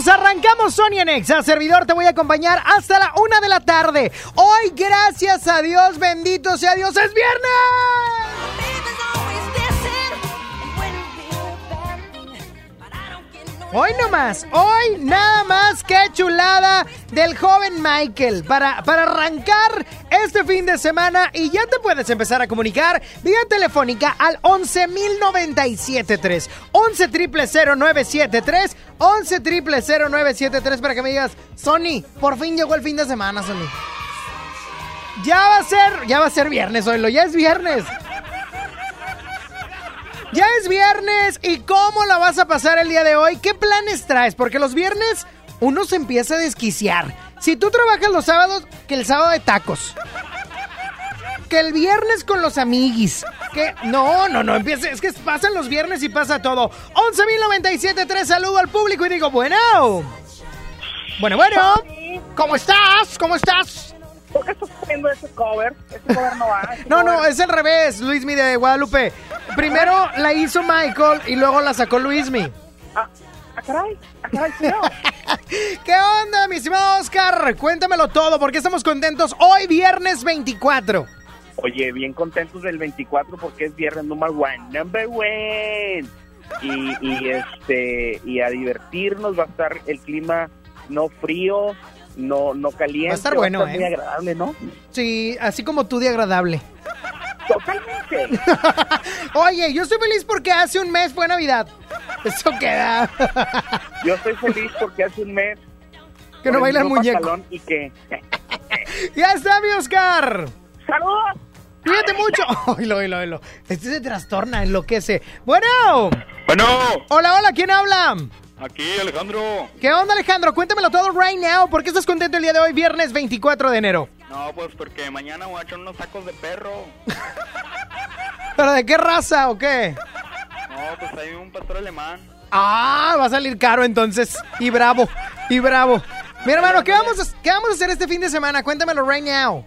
3 minutos. Arrancamos Sony en Exa. Servidor, te voy a acompañar hasta la 1 de la tarde. Hoy, gracias a Dios, bendito sea Dios, es viernes. Hoy nomás, hoy nada más que chulada del joven Michael para, para arrancar este fin de semana y ya te puedes empezar a comunicar vía telefónica al 11.097.3 11 973 11 973 para que me digas, Sony, por fin llegó el fin de semana, Sony. Ya va a ser, ya va a ser viernes, hoy ya es viernes. Ya es viernes y ¿cómo la vas a pasar el día de hoy? ¿Qué planes traes? Porque los viernes uno se empieza a desquiciar. Si tú trabajas los sábados, que el sábado de tacos. Que el viernes con los amiguis. Que no, no, no empiece. Es que pasan los viernes y pasa todo. 11.097.3, saludo al público y digo, bueno. Bueno, bueno. ¿Cómo estás? ¿Cómo estás? ¿Por qué estás poniendo ese cover? Ese cover no va. No, no, cover- es al revés, Luismi de Guadalupe. Primero la hizo Michael y luego la sacó Luismi. Ah, ah, caray, ah, caray. ¿Qué onda, mi estimado Oscar? Cuéntamelo todo, porque estamos contentos hoy, viernes 24. Oye, bien contentos del 24 porque es viernes number one, number one. Y, y este y a divertirnos va a estar el clima no frío, no no caliente. Va a estar bueno, muy ¿eh? agradable, ¿no? Sí, así como tú de agradable. Totalmente. Oye, yo estoy feliz porque hace un mes fue Navidad. Eso queda. Yo estoy feliz porque hace un mes que no baila el muñeco. y que Ya está, mi Oscar. saludos. Cuídate mucho. Oílo, oílo, oílo. Este se trastorna, enloquece. Bueno. Bueno, Hola, hola, ¿quién habla? Aquí Alejandro. ¿Qué onda, Alejandro? Cuéntamelo todo right now. ¿Por qué estás contento el día de hoy, viernes 24 de enero? No, pues porque mañana voy a echar unos tacos de perro. ¿Pero de qué raza o qué? No, pues hay un pastor alemán. Ah, va a salir caro entonces. Y bravo, y bravo. Mi hermano, ¿qué vamos, a, ¿qué vamos a hacer este fin de semana? Cuéntamelo right now.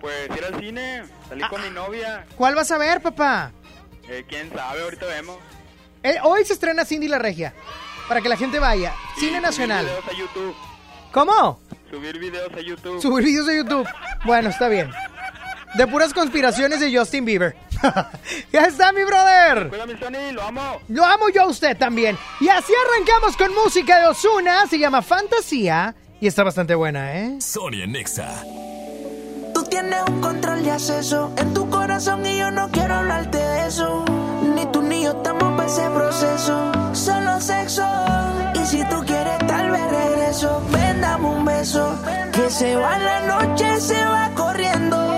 Pues ir al cine, salí con mi novia. ¿Cuál vas a ver, papá? Eh, Quién sabe, ahorita vemos. Eh, hoy se estrena Cindy la Regia. Para que la gente vaya. Cine subir Nacional. videos a YouTube. ¿Cómo? Subir videos a YouTube. Subir videos de YouTube. Bueno, está bien. De puras conspiraciones de Justin Bieber. ya está, mi brother. Cuida mi Sony, lo amo. Lo amo yo a usted también. Y así arrancamos con música de Osuna. Se llama Fantasía. Y está bastante buena, ¿eh? Sony en Exa. Tú tienes un control de acceso en tu corazón y yo no quiero hablarte de eso. Ni tú ni yo estamos para ese proceso. Solo sexo. Y si tú quieres, tal vez regreso. Ven, dame un beso. Que se va la noche, se va corriendo.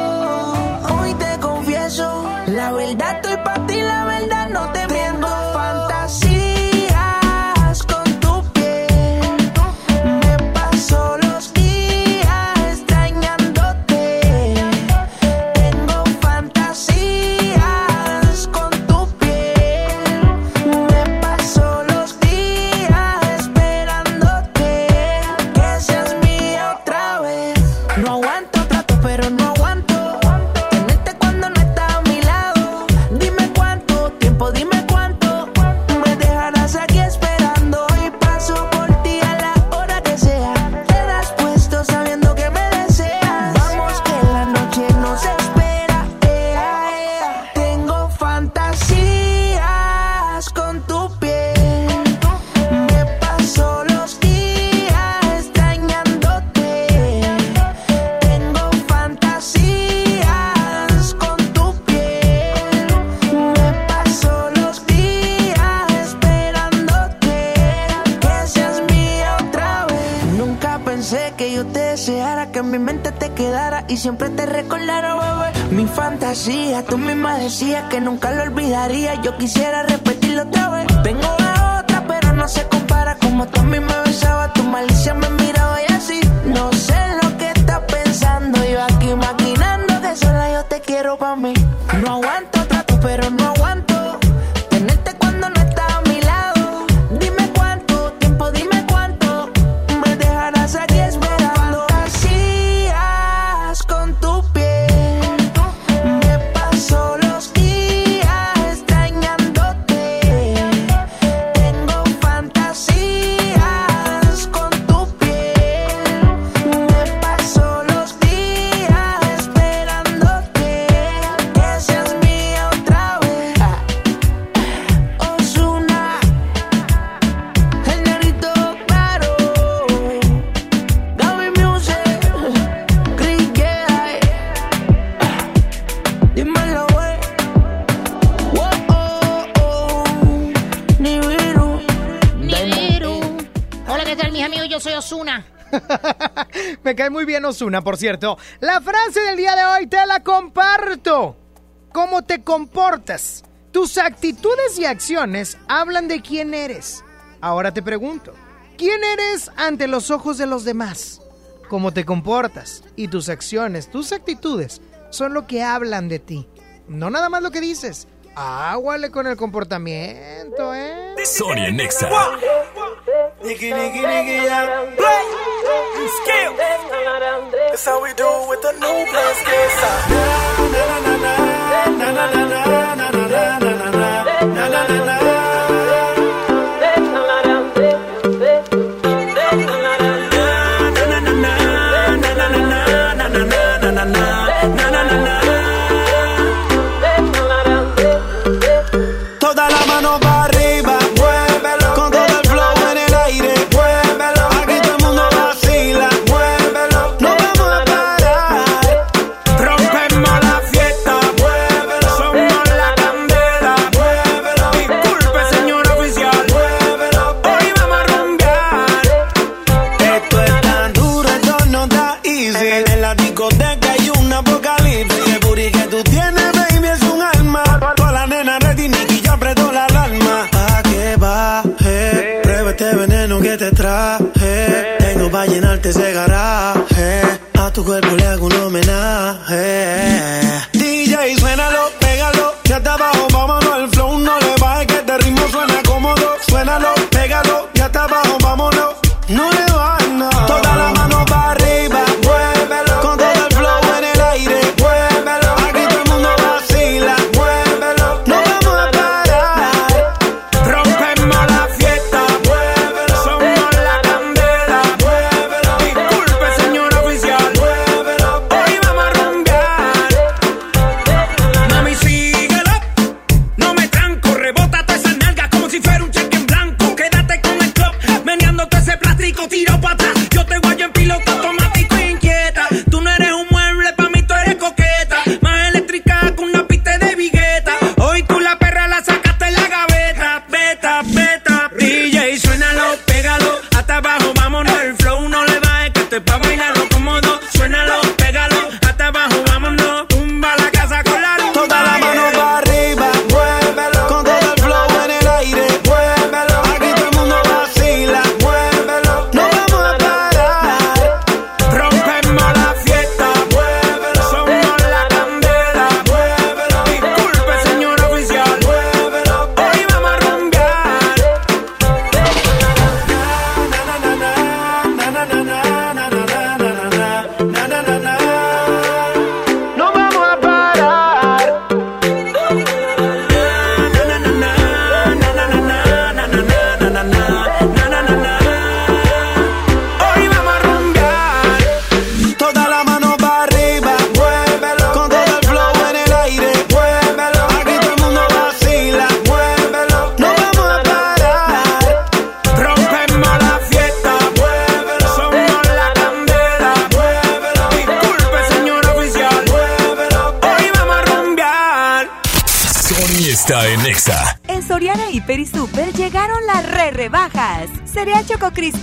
Yo quisiera una, por cierto. La frase del día de hoy te la comparto. ¿Cómo te comportas? Tus actitudes y acciones hablan de quién eres. Ahora te pregunto, ¿quién eres ante los ojos de los demás? ¿Cómo te comportas? Y tus acciones, tus actitudes son lo que hablan de ti. No nada más lo que dices. Águale con el comportamiento, ¿eh? Sonia Nexa. Skill. That's how we do it with the new blast. A tu cuerpo le hago un homenaje.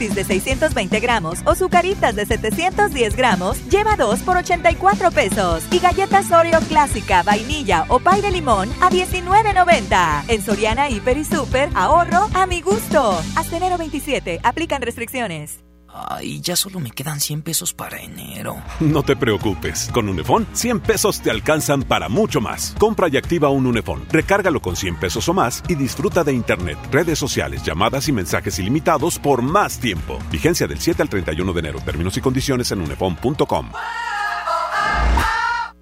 De 620 gramos o Zucaritas de 710 gramos lleva 2 por 84 pesos. Y galletas Oreo clásica, vainilla o pay de limón a 19.90. En Soriana Hiper y Super, ahorro a mi gusto. Hasta enero 27, aplican restricciones. Ay, ya solo me quedan 100 pesos para enero. No te preocupes. Con Unifón, 100 pesos te alcanzan para mucho más. Compra y activa un Unifón. Recárgalo con 100 pesos o más y disfruta de Internet, redes sociales, llamadas y mensajes ilimitados por más tiempo. Vigencia del 7 al 31 de enero. Términos y condiciones en unifón.com.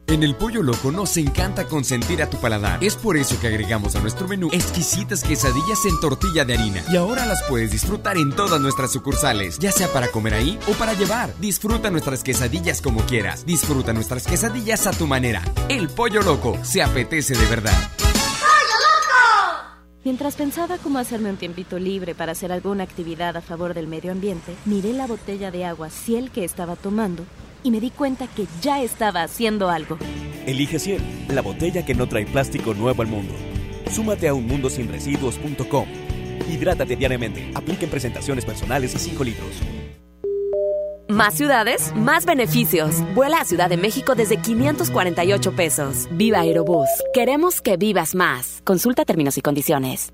En el Pollo Loco nos encanta consentir a tu paladar. Es por eso que agregamos a nuestro menú exquisitas quesadillas en tortilla de harina. Y ahora las puedes disfrutar en todas nuestras sucursales, ya sea para comer ahí o para llevar. Disfruta nuestras quesadillas como quieras. Disfruta nuestras quesadillas a tu manera. El Pollo Loco se apetece de verdad. Mientras pensaba cómo hacerme un tiempito libre para hacer alguna actividad a favor del medio ambiente, miré la botella de agua Ciel que estaba tomando y me di cuenta que ya estaba haciendo algo. Elige Ciel, la botella que no trae plástico nuevo al mundo. Súmate a unmundosinresiduos.com. Hidrátate diariamente. Apliquen presentaciones personales y 5 litros. Más ciudades, más beneficios. Vuela a Ciudad de México desde 548 pesos. Viva Aerobús. Queremos que vivas más. Consulta términos y condiciones.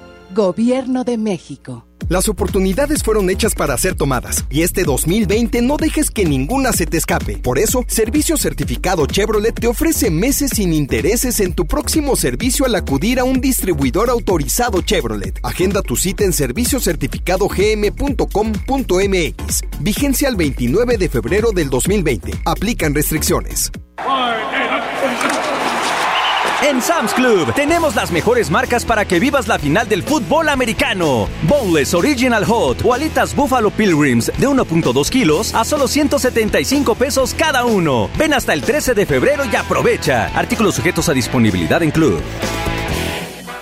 Gobierno de México. Las oportunidades fueron hechas para ser tomadas y este 2020 no dejes que ninguna se te escape. Por eso, Servicio Certificado Chevrolet te ofrece meses sin intereses en tu próximo servicio al acudir a un distribuidor autorizado Chevrolet. Agenda tu cita en serviciocertificadogm.com.mx. Vigencia al 29 de febrero del 2020. Aplican restricciones. En Sam's Club tenemos las mejores marcas para que vivas la final del fútbol americano. Boneless Original Hot o alitas Buffalo Pilgrims de 1.2 kilos a solo 175 pesos cada uno. Ven hasta el 13 de febrero y aprovecha. Artículos sujetos a disponibilidad en Club.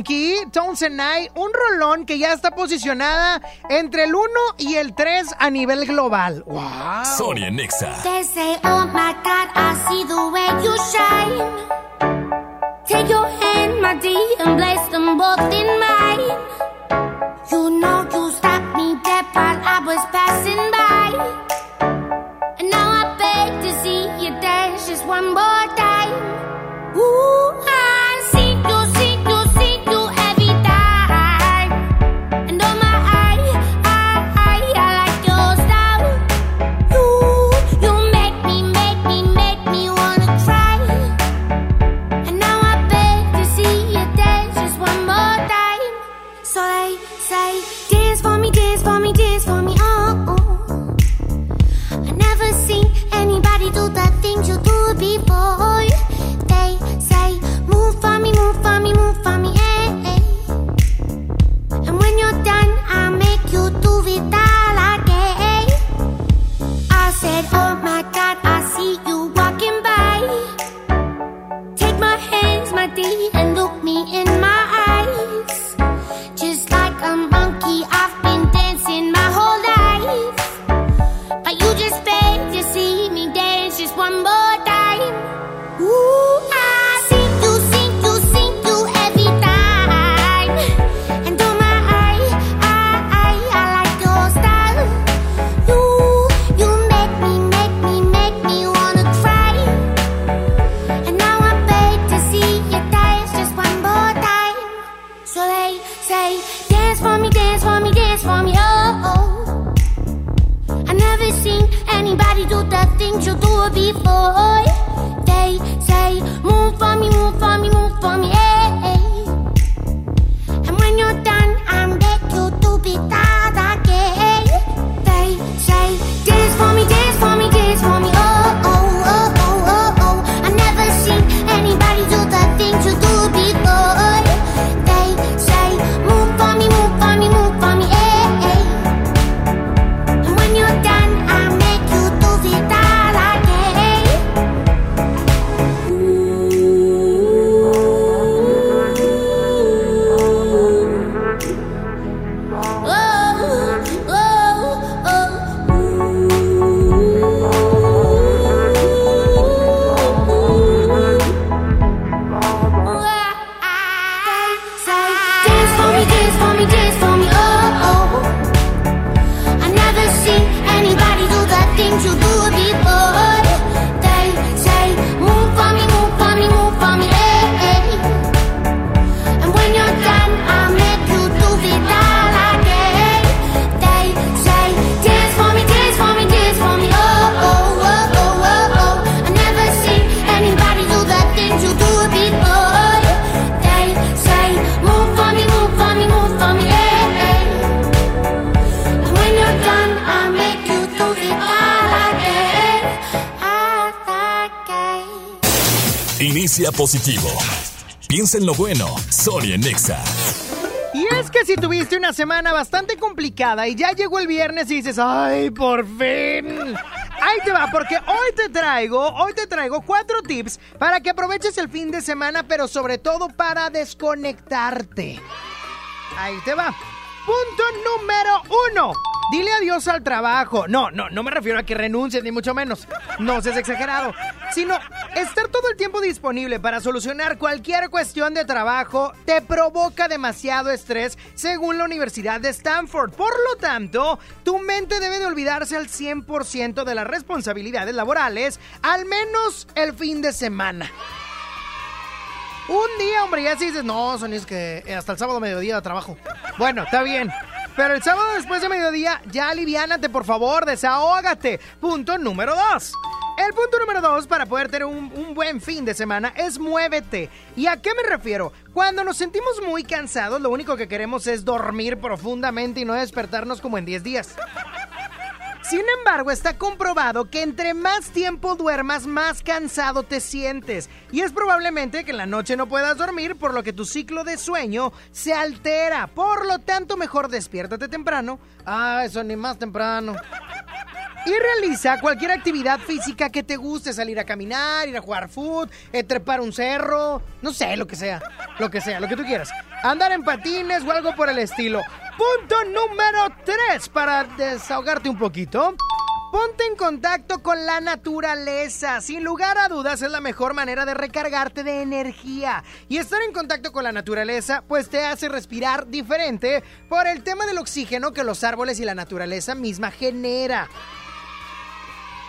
con Key Townsend un rolón que ya está posicionada entre el 1 y el 3 a nivel global. ¡Wow! Sonia Nexa. They say, oh my God, I see the way you shine. Positivo. Piensa en lo bueno. Sony Nexa. Y es que si tuviste una semana bastante complicada y ya llegó el viernes y dices, ay, por fin. Ahí te va, porque hoy te traigo, hoy te traigo cuatro tips para que aproveches el fin de semana, pero sobre todo para desconectarte. Ahí te va. Punto número uno. Dile adiós al trabajo. No, no, no me refiero a que renuncies, ni mucho menos. No seas exagerado. Sino estar todo el tiempo disponible para solucionar cualquier cuestión de trabajo te provoca demasiado estrés según la Universidad de Stanford. Por lo tanto, tu mente debe de olvidarse al 100% de las responsabilidades laborales, al menos el fin de semana. Un día, hombre, ya si dices, no, Sony, es que hasta el sábado mediodía trabajo. Bueno, está bien. Pero el sábado después de mediodía, ya aliviánate, por favor, desahógate. Punto número dos. El punto número dos para poder tener un, un, buen fin de semana es muévete. ¿Y a qué me refiero? Cuando nos sentimos muy cansados, lo único que queremos es dormir profundamente y no despertarnos como en 10 días. Sin embargo, está comprobado que entre más tiempo duermas, más cansado te sientes. Y es probablemente que en la noche no puedas dormir, por lo que tu ciclo de sueño se altera. Por lo tanto, mejor despiértate temprano. Ah, eso ni más temprano. Y realiza cualquier actividad física que te guste, salir a caminar, ir a jugar fútbol, eh, trepar un cerro, no sé, lo que sea, lo que sea, lo que tú quieras. Andar en patines o algo por el estilo. Punto número 3 para desahogarte un poquito. Ponte en contacto con la naturaleza. Sin lugar a dudas es la mejor manera de recargarte de energía. Y estar en contacto con la naturaleza pues te hace respirar diferente por el tema del oxígeno que los árboles y la naturaleza misma genera.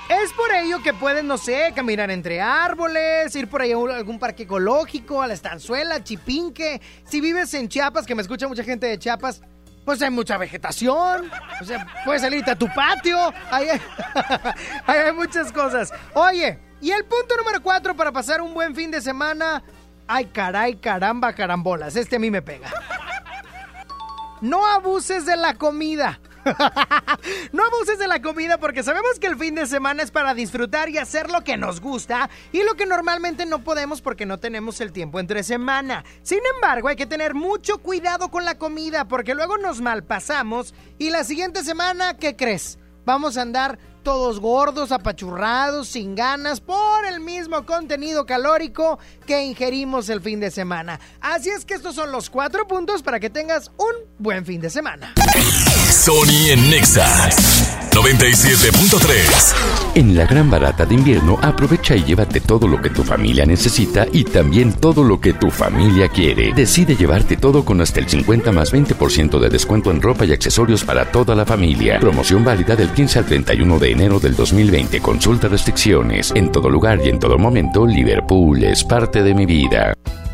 Es por ello que puedes, no sé, caminar entre árboles, ir por ahí a algún parque ecológico, a la estanzuela, Chipinque. Si vives en Chiapas, que me escucha mucha gente de Chiapas, pues hay mucha vegetación. O sea, puedes salirte a tu patio. Ahí hay, hay muchas cosas. Oye, y el punto número cuatro para pasar un buen fin de semana. Ay, caray, caramba, carambolas. Este a mí me pega. No abuses de la comida. no abuses de la comida porque sabemos que el fin de semana es para disfrutar y hacer lo que nos gusta y lo que normalmente no podemos porque no tenemos el tiempo entre semana. Sin embargo, hay que tener mucho cuidado con la comida porque luego nos malpasamos y la siguiente semana, ¿qué crees? Vamos a andar todos gordos, apachurrados, sin ganas, por el mismo contenido calórico que ingerimos el fin de semana. Así es que estos son los cuatro puntos para que tengas un buen fin de semana. Sony en Nexa 97.3. En la gran barata de invierno, aprovecha y llévate todo lo que tu familia necesita y también todo lo que tu familia quiere. Decide llevarte todo con hasta el 50 más 20% de descuento en ropa y accesorios para toda la familia. Promoción válida del 15 al 31 de enero del 2020. Consulta restricciones. En todo lugar y en todo momento, Liverpool es parte de mi vida.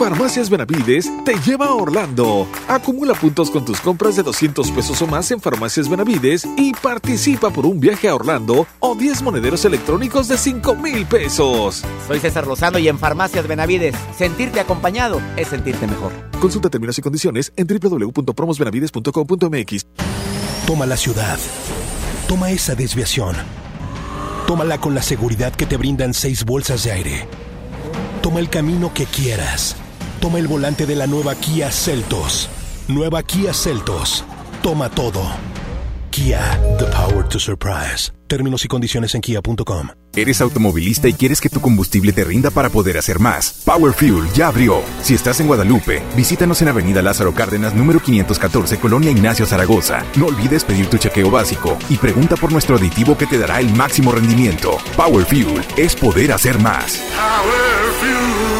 Farmacias Benavides te lleva a Orlando. Acumula puntos con tus compras de 200 pesos o más en Farmacias Benavides y participa por un viaje a Orlando o 10 monederos electrónicos de 5 mil pesos. Soy César Lozano y en Farmacias Benavides, sentirte acompañado es sentirte mejor. Consulta términos y condiciones en www.promosbenavides.com.mx. Toma la ciudad. Toma esa desviación. Tómala con la seguridad que te brindan seis bolsas de aire. Toma el camino que quieras. Toma el volante de la nueva Kia Celtos. Nueva Kia Celtos. Toma todo. Kia, the power to surprise. Términos y condiciones en kia.com. ¿Eres automovilista y quieres que tu combustible te rinda para poder hacer más? Power Fuel ya abrió. Si estás en Guadalupe, visítanos en Avenida Lázaro Cárdenas, número 514, Colonia Ignacio Zaragoza. No olvides pedir tu chequeo básico y pregunta por nuestro aditivo que te dará el máximo rendimiento. Power Fuel es poder hacer más. Power Fuel.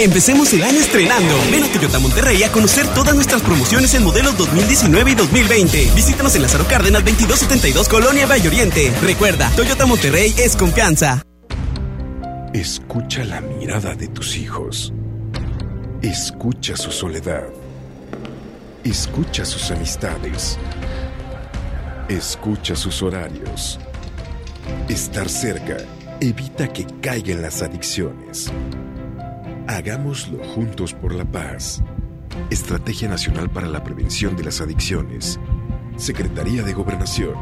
Empecemos el año estrenando. Ven a Toyota Monterrey a conocer todas nuestras promociones en modelos 2019 y 2020. Visítanos en Lázaro Cárdenas 2272 Colonia Valle Oriente. Recuerda, Toyota Monterrey es confianza. Escucha la mirada de tus hijos. Escucha su soledad. Escucha sus amistades. Escucha sus horarios. Estar cerca evita que caigan las adicciones. Hagámoslo juntos por la paz. Estrategia Nacional para la Prevención de las Adicciones. Secretaría de Gobernación.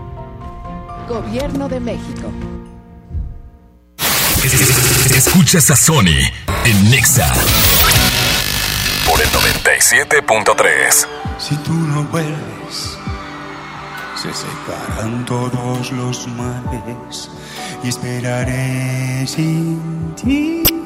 Gobierno de México. Escuchas a Sony en Nexa por el 97.3. Si tú no vuelves, se separan todos los males y esperaré sin ti.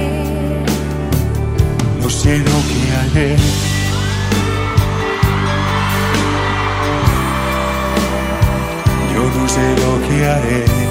Sé lo que haré. Yo no sé lo que haré.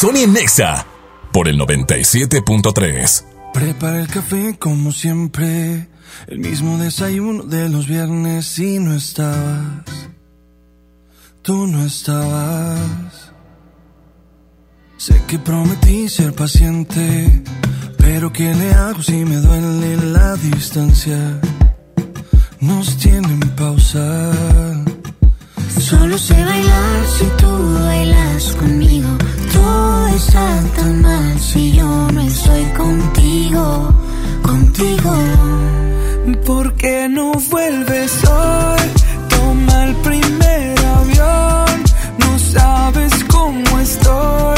Sony Nexa por el 97.3. Prepara el café como siempre, el mismo desayuno de los viernes y no estabas. Tú no estabas. Sé que prometí ser paciente, pero ¿qué le hago si me duele la distancia? Nos tienen pausa. Solo sé bailar si tú bailas conmigo. Todo está tan mal si yo no estoy contigo, contigo. ¿Por qué no vuelves hoy? Toma el primer avión. No sabes cómo estoy,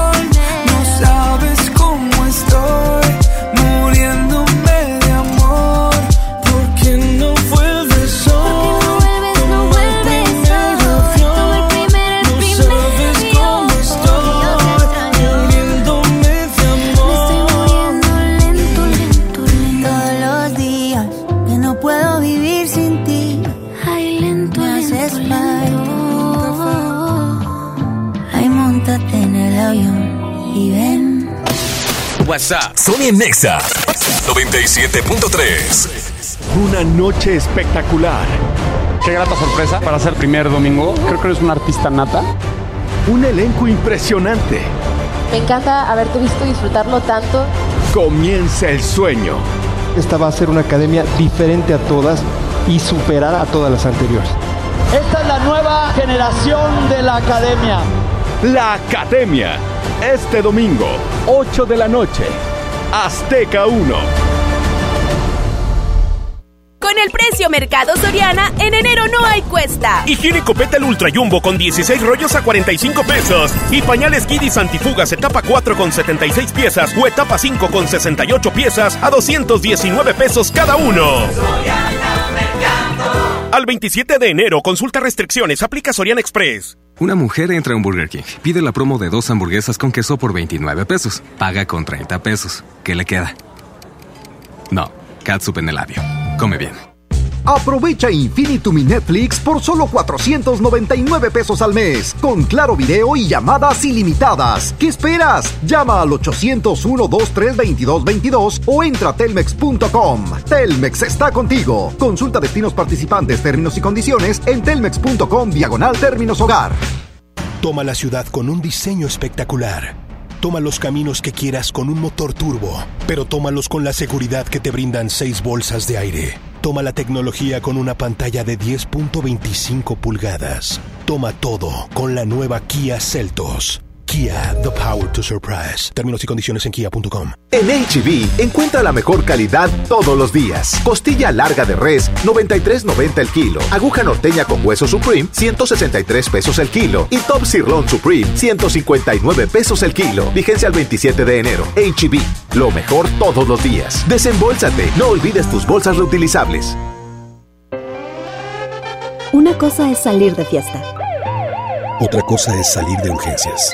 WhatsApp. Sony Nexa 97.3. Una noche espectacular. Qué grata sorpresa para ser primer domingo. Creo que eres un artista nata. Un elenco impresionante. Me encanta haberte visto disfrutarlo tanto. Comienza el sueño. Esta va a ser una academia diferente a todas y superar a todas las anteriores. Esta es la nueva generación de la academia. La Academia. Este domingo, 8 de la noche. Azteca 1. Con el precio Mercado Soriana, en enero no hay cuesta. Higiénico Petal Ultra Jumbo con 16 rollos a 45 pesos. Y pañales Kidis Antifugas etapa 4 con 76 piezas o etapa 5 con 68 piezas a 219 pesos cada uno. Al 27 de enero, consulta restricciones, aplica Soriana Express. Una mujer entra a un Burger King, pide la promo de dos hamburguesas con queso por 29 pesos, paga con 30 pesos. ¿Qué le queda? No, catsup en el labio. Come bien. Aprovecha Infinitum y Netflix por solo 499 pesos al mes, con claro video y llamadas ilimitadas. ¿Qué esperas? Llama al 801-23222 o entra a telmex.com. Telmex está contigo. Consulta destinos participantes, términos y condiciones en telmex.com diagonal términos hogar. Toma la ciudad con un diseño espectacular. Toma los caminos que quieras con un motor turbo, pero tómalos con la seguridad que te brindan seis bolsas de aire. Toma la tecnología con una pantalla de 10.25 pulgadas. Toma todo con la nueva Kia Celtos. Kia, the power to surprise. Términos y condiciones en kia.com. En HB, encuentra la mejor calidad todos los días. Costilla larga de res, 93.90 el kilo. Aguja norteña con hueso Supreme, 163 pesos el kilo. Y Top Sirloin Supreme, 159 pesos el kilo. Vigencia al 27 de enero. HB, lo mejor todos los días. Desembolsate, no olvides tus bolsas reutilizables. Una cosa es salir de fiesta. Otra cosa es salir de urgencias.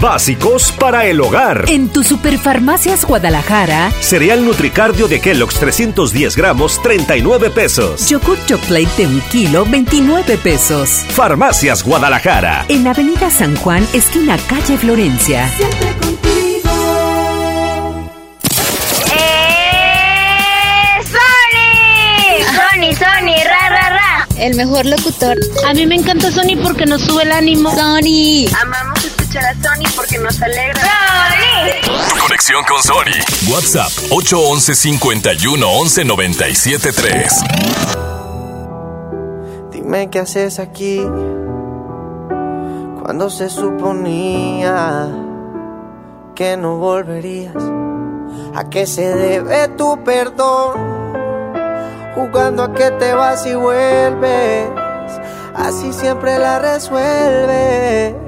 Básicos para el hogar. En tu Superfarmacias Guadalajara. Cereal Nutricardio de Kellogg's 310 gramos, 39 pesos. Yogurt Chocolate de un kilo, 29 pesos. Farmacias Guadalajara. En Avenida San Juan, esquina calle Florencia. Siempre contigo. ¡Eh! ¡Sony! ¡Sony, Sony! ¡Ra, ra, ra! El mejor locutor. A mí me encanta Sony porque nos sube el ánimo. Sony. Amamos escuchar a Sony porque nos alegra. ¡Sony! Conexión con Sony. WhatsApp 811 51 11 97 3. Dime qué haces aquí cuando se suponía que no volverías. ¿A qué se debe tu perdón? Jugando a que te vas y vuelves. Así siempre la resuelves.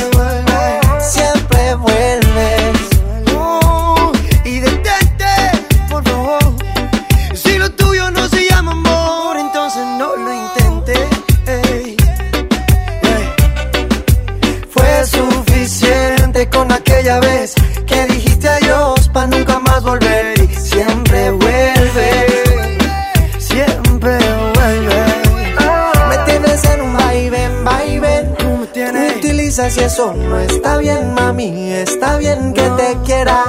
Y eso no está bien, mami. Está bien que te quiera.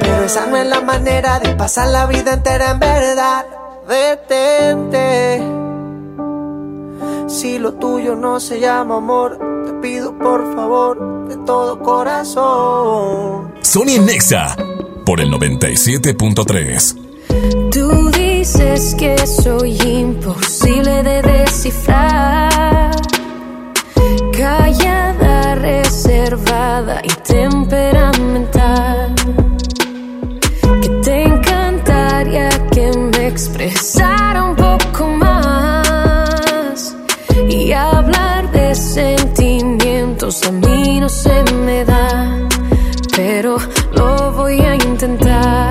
Pero esa no es la manera de pasar la vida entera en verdad. Detente. Si lo tuyo no se llama amor, te pido por favor de todo corazón. Sony Nexa por el 97.3. Tú dices que soy imposible de descifrar. Callada, reservada y temperamental. Que te encantaría que me expresara un poco más. Y hablar de sentimientos a mí no se me da. Pero lo voy a intentar.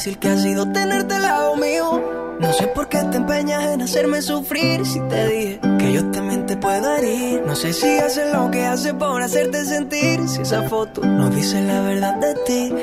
difícil que ha sido tenerte al lado mío. No sé por qué te empeñas en hacerme sufrir si te dije que yo también te puedo herir. No sé si haces lo que haces por hacerte sentir si esa foto no dice la verdad de ti.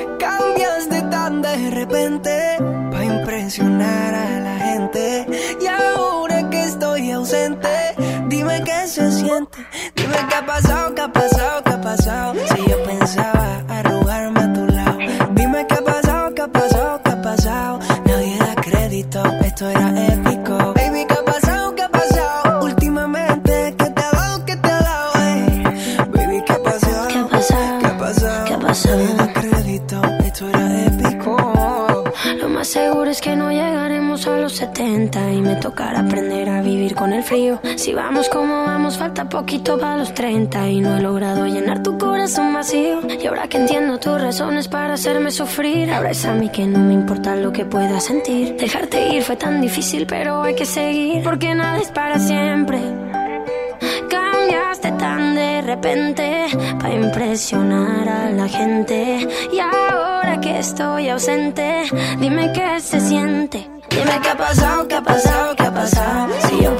Si vamos como vamos, falta poquito para los 30 y no he logrado llenar tu corazón vacío. Y ahora que entiendo tus razones para hacerme sufrir, abraza a mí que no me importa lo que pueda sentir. Dejarte ir fue tan difícil, pero hay que seguir porque nada es para siempre. Cambiaste tan de repente para impresionar a la gente. Y ahora que estoy ausente, dime qué se siente. Dime qué ha pasado, qué ha pasado, qué ha pasado. Si yo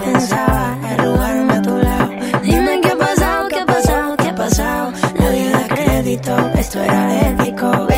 esto era épico.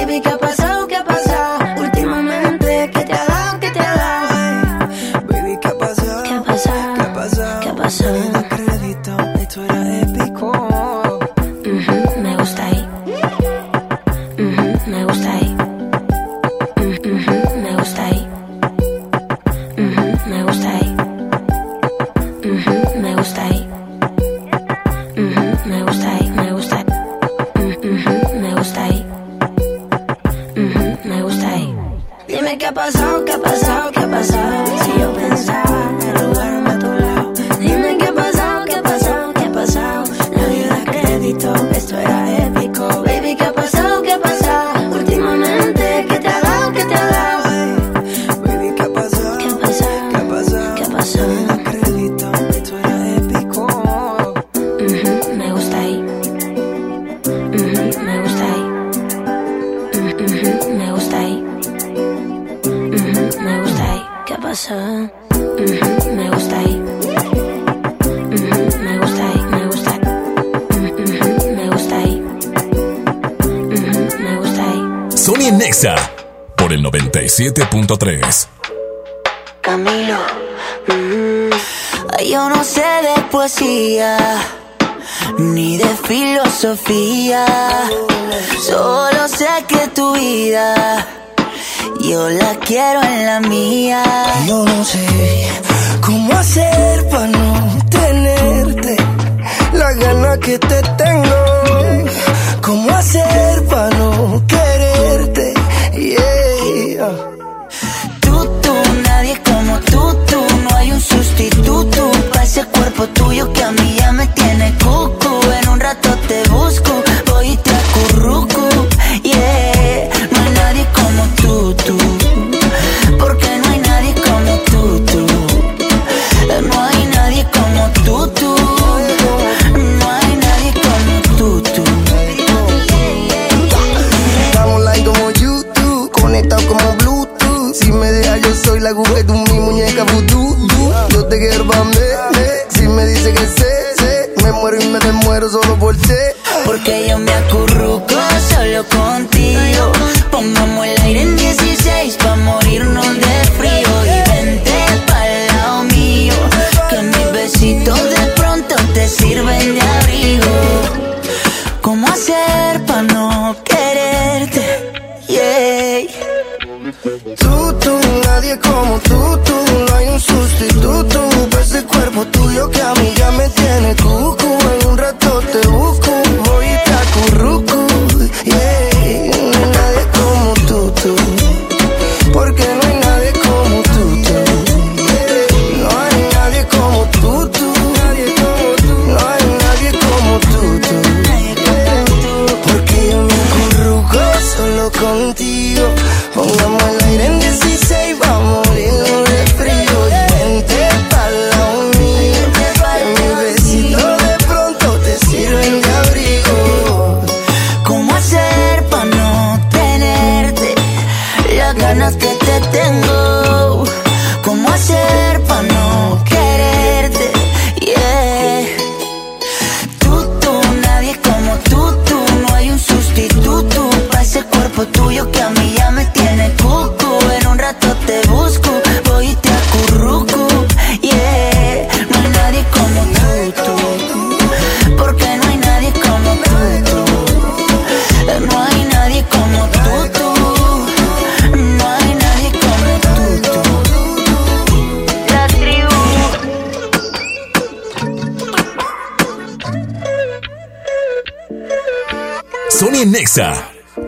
Ganas que te tengo?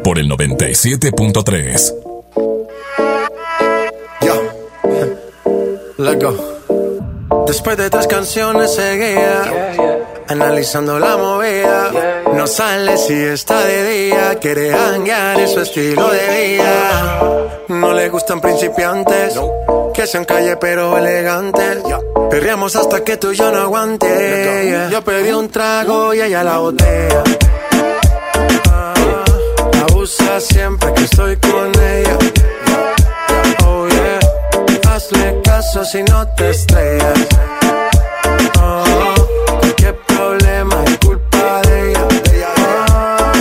Por el 97.3. Let's go. Después de tres canciones seguía analizando la movida. No sale si está de día, quiere hanguear en su estilo de vida. No le gustan principiantes, que sean calle pero elegantes. Perreamos hasta que tú y yo no aguante. yeah. Yo pedí un trago y ella la botella. Abusa siempre que estoy con ella. Oh yeah, hazle caso si no te estrellas. Oh, qué problema es culpa de ella. Ah,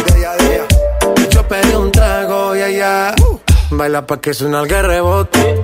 Yo pedí un trago y ella baila pa' que suena el rebote.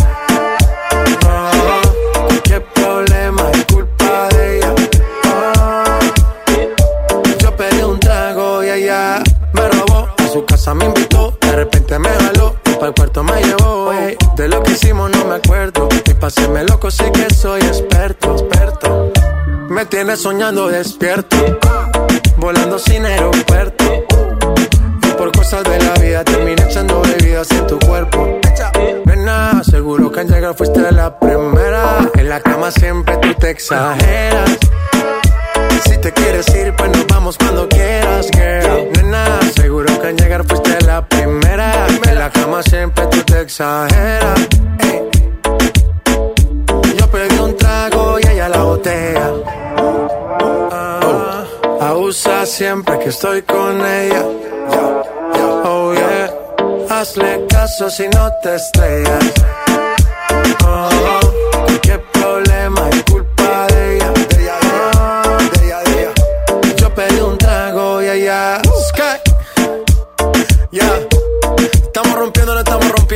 Casa me invitó, de repente me jaló. Para el cuarto me llevó. ey. De lo que hicimos no me acuerdo. Y paséme loco, sí que soy experto, experto. Me tienes soñando despierto, volando sin aeropuerto. Y por cosas de la vida terminé echando bebidas en tu cuerpo. Nena, seguro que al llegar fuiste la primera. En la cama siempre tú te exageras. Si te quieres ir, pues nos vamos cuando quieras, girl. Nena, fuiste la primera. En la cama siempre tú te exageras. Yo pedí un trago y ella la botella. Ah, abusa siempre que estoy con ella. Oh yeah, hazle caso si no te estrellas. Oh,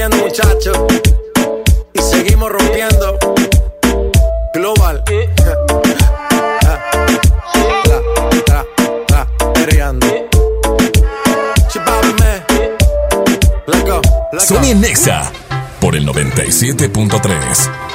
rompiendo. Y seguimos rompiendo. Global. Sony Nexa por el 97.3.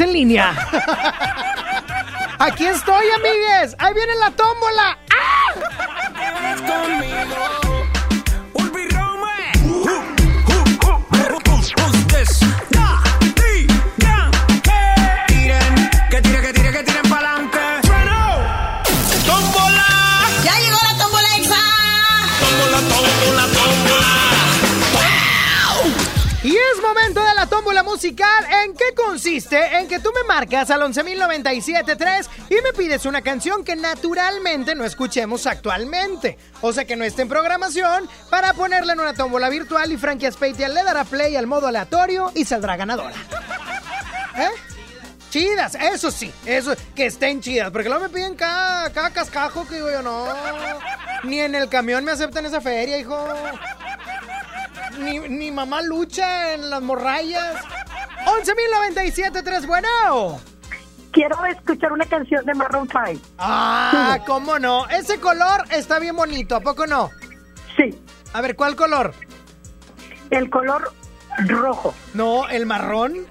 en línea. marcas al 11.097.3 y me pides una canción que naturalmente no escuchemos actualmente. O sea que no esté en programación para ponerla en una tómbola virtual y Frankie Aspeitia le dará play al modo aleatorio y saldrá ganadora. ¿Eh? Chidas, eso sí, eso, que estén chidas, porque luego me piden cada, cada cascajo que digo yo, no, ni en el camión me aceptan esa feria, hijo. Ni, ni mamá lucha en las morrayas. 11.097.3, bueno. Quiero escuchar una canción de Maroon 5. Ah, cómo no. Ese color está bien bonito, ¿a poco no? Sí. A ver, ¿cuál color? El color rojo. No, el marrón.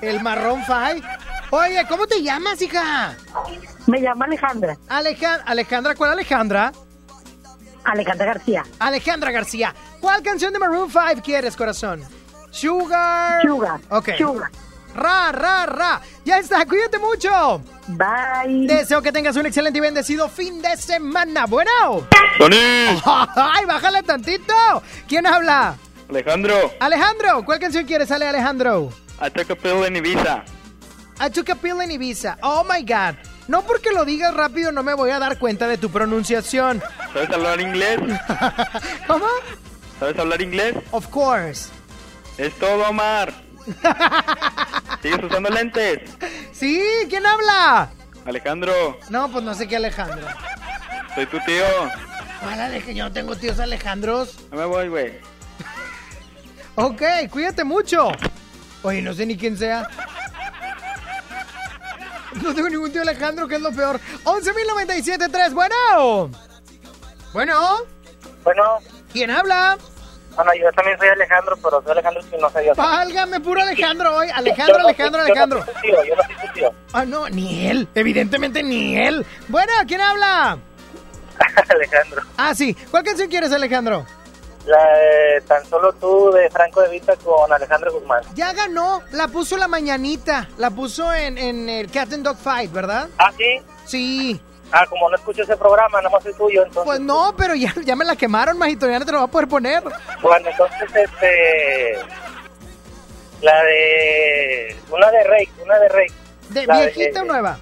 El marrón 5. Oye, ¿cómo te llamas, hija? Me llamo Alejandra. Alejandra, Alejandra, ¿cuál Alejandra? Alejandra García. Alejandra García. ¿Cuál canción de Maroon 5 quieres, corazón? Sugar. Sugar. Ok. Sugar. Ra, ra, ra. Ya está, cuídate mucho. Bye. Deseo que tengas un excelente y bendecido fin de semana. Bueno. Tony. Ay, bájale tantito. ¿Quién habla? Alejandro. Alejandro, ¿cuál canción quieres? Sale Alejandro. I took a pill in Ibiza. I took a pill in Ibiza. Oh my God. No porque lo digas rápido no me voy a dar cuenta de tu pronunciación. ¿Sabes hablar inglés? ¿Cómo? ¿Sabes hablar inglés? Of course. Es todo, Omar. ¿Sigues usando lentes? Sí, ¿quién habla? Alejandro, No, pues no sé qué Alejandro. soy tu tío. ¿Cuál Alejandro? Yo no tengo tíos Alejandros. No me voy, güey. Ok, cuídate mucho. Oye, no sé ni quién sea. No tengo ningún tío Alejandro, que es lo peor. 11.097.3, bueno. Bueno. Bueno. ¿Quién habla? Bueno, yo también soy Alejandro, pero soy Alejandro y no soy yo. Válgame, puro Alejandro hoy. Alejandro, Alejandro, soy- yo no Alejandro. soy yo no soy tu tío. Ah, no, ni él. Evidentemente ni él. Bueno, ¿quién habla? Alejandro. Ah, sí. ¿Cuál canción quieres, Alejandro? La de Tan Solo Tú de Franco de Vita con Alejandro Guzmán. Ya ganó. La puso la mañanita. La puso en, en el Cat and Dog Fight, ¿verdad? ¿Ah, sí? Sí. Ah, como no escucho ese programa, nada más es tuyo, entonces... Pues no, pero ya, ya me la quemaron, majito. Ya no te lo va a poder poner. Bueno, entonces, este... La de... Una de Rey, una de Rey. ¿De La viejita o nueva?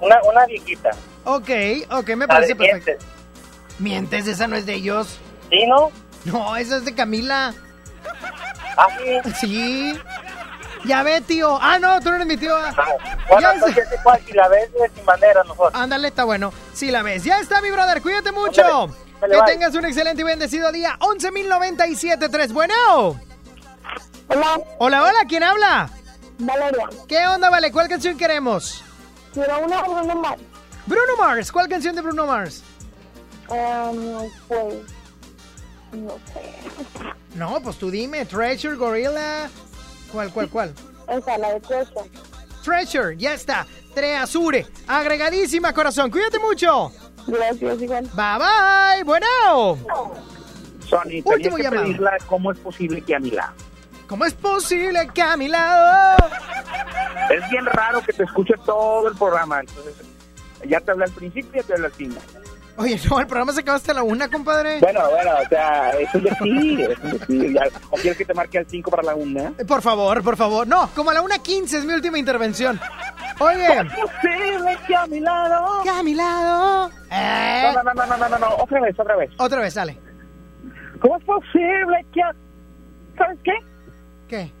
Una, una viejita. Ok, ok, me La parece de perfecto. Mientes, esa no es de ellos. ¿Sí, no? No, esa es de Camila. ¿Ah, sí? Sí. Ya ve, tío. Ah, no, tú no eres mi tío. ah. Bueno, Ya entonces, sé. si la ves de sin bandera, mejor. Ándale, está bueno. Sí la ves. Ya está, mi brother. Cuídate mucho. Ándale, que bye. tengas un excelente y bendecido día. 11.097.3. Bueno. Hola. Hola, hola. ¿Quién habla? Valeria. ¿Qué onda, Vale? ¿Cuál canción queremos? Quiero una de Bruno Mars. Bruno Mars. ¿Cuál canción de Bruno Mars? Em, pues, no sé. No, pues tú dime. Treasure, Gorilla. ¿Cuál, cuál, cuál? Esa, la de Treasure. Treasure, ya está. Treasure. Agregadísima, corazón. Cuídate mucho. Gracias, igual. Bye, bye. Bueno. Sony, Último que llamado. pedirla cómo es posible que a mi lado. ¿Cómo es posible que a mi lado? Es bien raro que te escuche todo el programa, entonces ya te hablé al principio y ya te hablé al final. Oye, no, el programa se acaba hasta la una, compadre. Bueno, bueno, o sea, es un decir, es un decir. ¿O quieres que te marque al 5 para la 1? Eh, Por favor, por favor. No, como a la 1.15 es mi última intervención. Oye. ¿Cómo es posible que a mi lado? Que a mi lado. Eh. No, no, no, no, no, no, no, otra vez, otra vez. Otra vez, sale. ¿Cómo es posible que a... ¿Sabes qué? ¿Qué?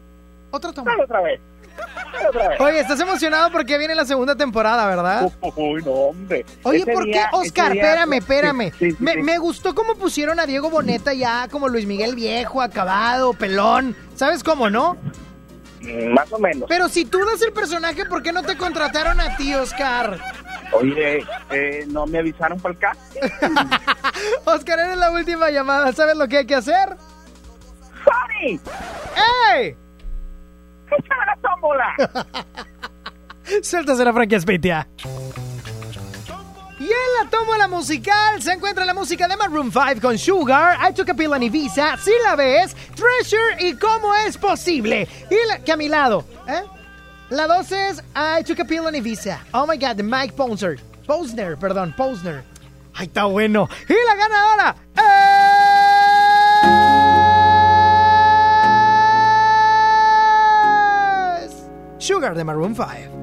Otra toma. Dale otra vez. Oye, estás emocionado porque viene la segunda temporada, ¿verdad? Uy, no, hombre. Oye, Ese ¿por qué, día- Oscar? día- Espérame, espérame. sí, sí, me, sí. me gustó cómo pusieron a Diego Boneta ya como Luis Miguel viejo, acabado, pelón. ¿Sabes cómo, no? Mm, Más o menos. Pero si tú das el personaje, ¿por qué no te contrataron a ti, Oscar? Oye, eh, no me avisaron para el casting. Oscar, eres la última llamada. ¿Sabes lo que hay que hacer? ¡Sony! ¡Ey! ¡Échame la tómbola! Suéltase la Frankie Spitia. Y en la tómbola musical se encuentra la música de Maroon 5 con Sugar, I Took a Pill and Ibiza, Si la ves, Treasure y Cómo es posible. Y la, que a mi lado, ¿eh? La 2 es I Took a Pill and Ibiza. Oh my God, Mike Posner. Posner, perdón, Posner. Ay, está bueno. Y la ganadora es... Sugar de Maroon 5.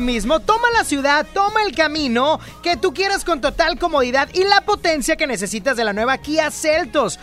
Mismo, toma la ciudad, toma el camino que tú quieras con total comodidad y la potencia que necesitas de la nueva Kia Celtos.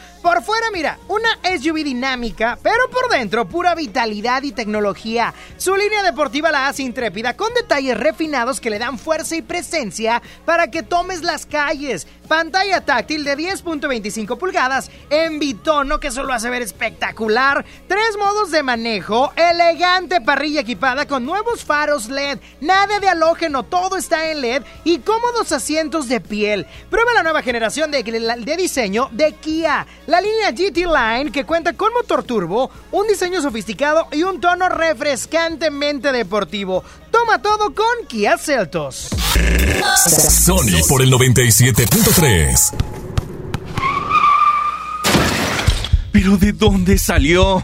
Fuera, mira, una SUV dinámica, pero por dentro pura vitalidad y tecnología. Su línea deportiva la hace intrépida con detalles refinados que le dan fuerza y presencia para que tomes las calles. Pantalla táctil de 10.25 pulgadas en bitono que eso lo hace ver espectacular. Tres modos de manejo, elegante parrilla equipada con nuevos faros LED, nada de halógeno, todo está en LED y cómodos asientos de piel. Prueba la nueva generación de, de diseño de Kia, la línea GT Line que cuenta con motor turbo, un diseño sofisticado y un tono refrescantemente deportivo. Toma todo con Kia Celtos. Sony por el 97.3. ¿Pero de dónde salió?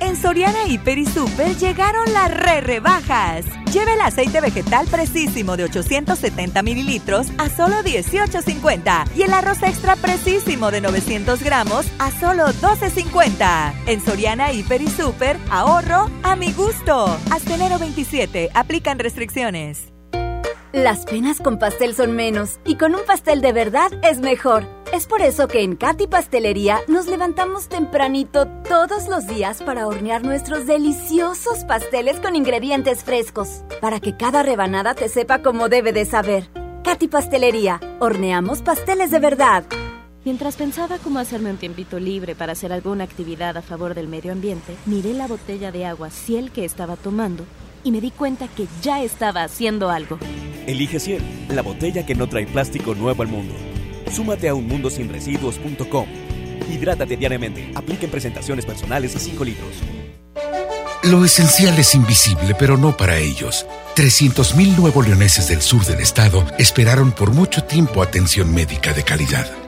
En Soriana Hiper y Super llegaron las re rebajas. Lleve el aceite vegetal precisísimo de 870 mililitros a solo 18.50 y el arroz extra precisísimo de 900 gramos a solo 12.50. En Soriana Hiper y Super, ahorro a mi gusto. Hasta enero 27, aplican restricciones. Las penas con pastel son menos y con un pastel de verdad es mejor. Es por eso que en Katy Pastelería nos levantamos tempranito todos los días para hornear nuestros deliciosos pasteles con ingredientes frescos, para que cada rebanada te sepa como debe de saber. Katy Pastelería, horneamos pasteles de verdad. Mientras pensaba cómo hacerme un tiempito libre para hacer alguna actividad a favor del medio ambiente, miré la botella de agua Ciel que estaba tomando y me di cuenta que ya estaba haciendo algo. Elige Ciel, la botella que no trae plástico nuevo al mundo. Súmate a unmundosinresiduos.com. Hidrátate diariamente. Apliquen presentaciones personales y 5 litros. Lo esencial es invisible, pero no para ellos. 300.000 nuevos leoneses del sur del estado esperaron por mucho tiempo atención médica de calidad.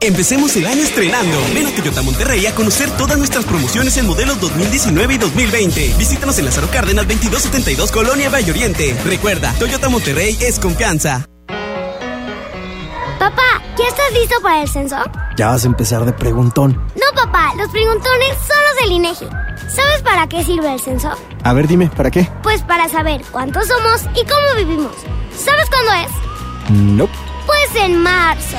Empecemos el año estrenando. Ven a Toyota Monterrey a conocer todas nuestras promociones en modelos 2019 y 2020. Visítanos en Lázaro Cárdenas 2272 Colonia Valle Oriente. Recuerda, Toyota Monterrey es confianza. Papá, ¿ya estás listo para el censo? Ya vas a empezar de preguntón. No, papá, los preguntones son los del INEGI. ¿Sabes para qué sirve el censo? A ver, dime, ¿para qué? Pues para saber cuántos somos y cómo vivimos. ¿Sabes cuándo es? No. Pues en marzo.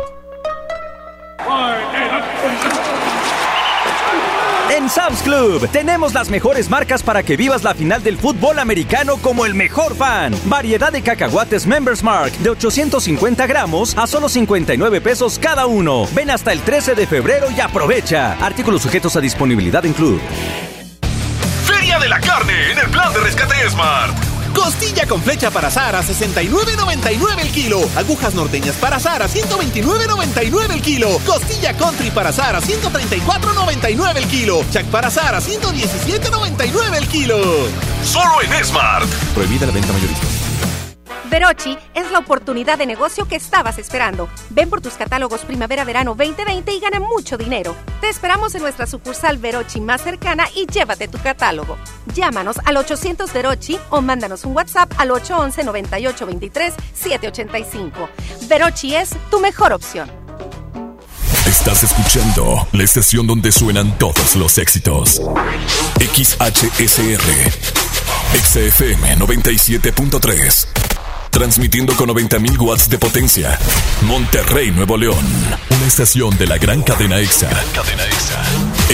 Sam's Club tenemos las mejores marcas para que vivas la final del fútbol americano como el mejor fan. Variedad de cacahuates Members Mark de 850 gramos a solo 59 pesos cada uno. Ven hasta el 13 de febrero y aprovecha. Artículos sujetos a disponibilidad en club. Feria de la carne en el plan de rescate Smart. Costilla con flecha para azar a 69.99 el kilo. Agujas norteñas para azar a 129.99 el kilo. Costilla country para azar a 134.99 el kilo. Chac para azar a 117.99 el kilo. Solo en Smart. Prohibida la venta mayorista. Verochi es la oportunidad de negocio que estabas esperando. Ven por tus catálogos Primavera-Verano 2020 y gana mucho dinero. Te esperamos en nuestra sucursal Verochi más cercana y llévate tu catálogo. Llámanos al 800 Verochi o mándanos un WhatsApp al 811 9823 785. Verochi es tu mejor opción. Estás escuchando la estación donde suenan todos los éxitos. XHSR. XFM 97.3. Transmitiendo con 90.000 watts de potencia. Monterrey, Nuevo León. Una estación de la gran cadena EXA. cadena EXA.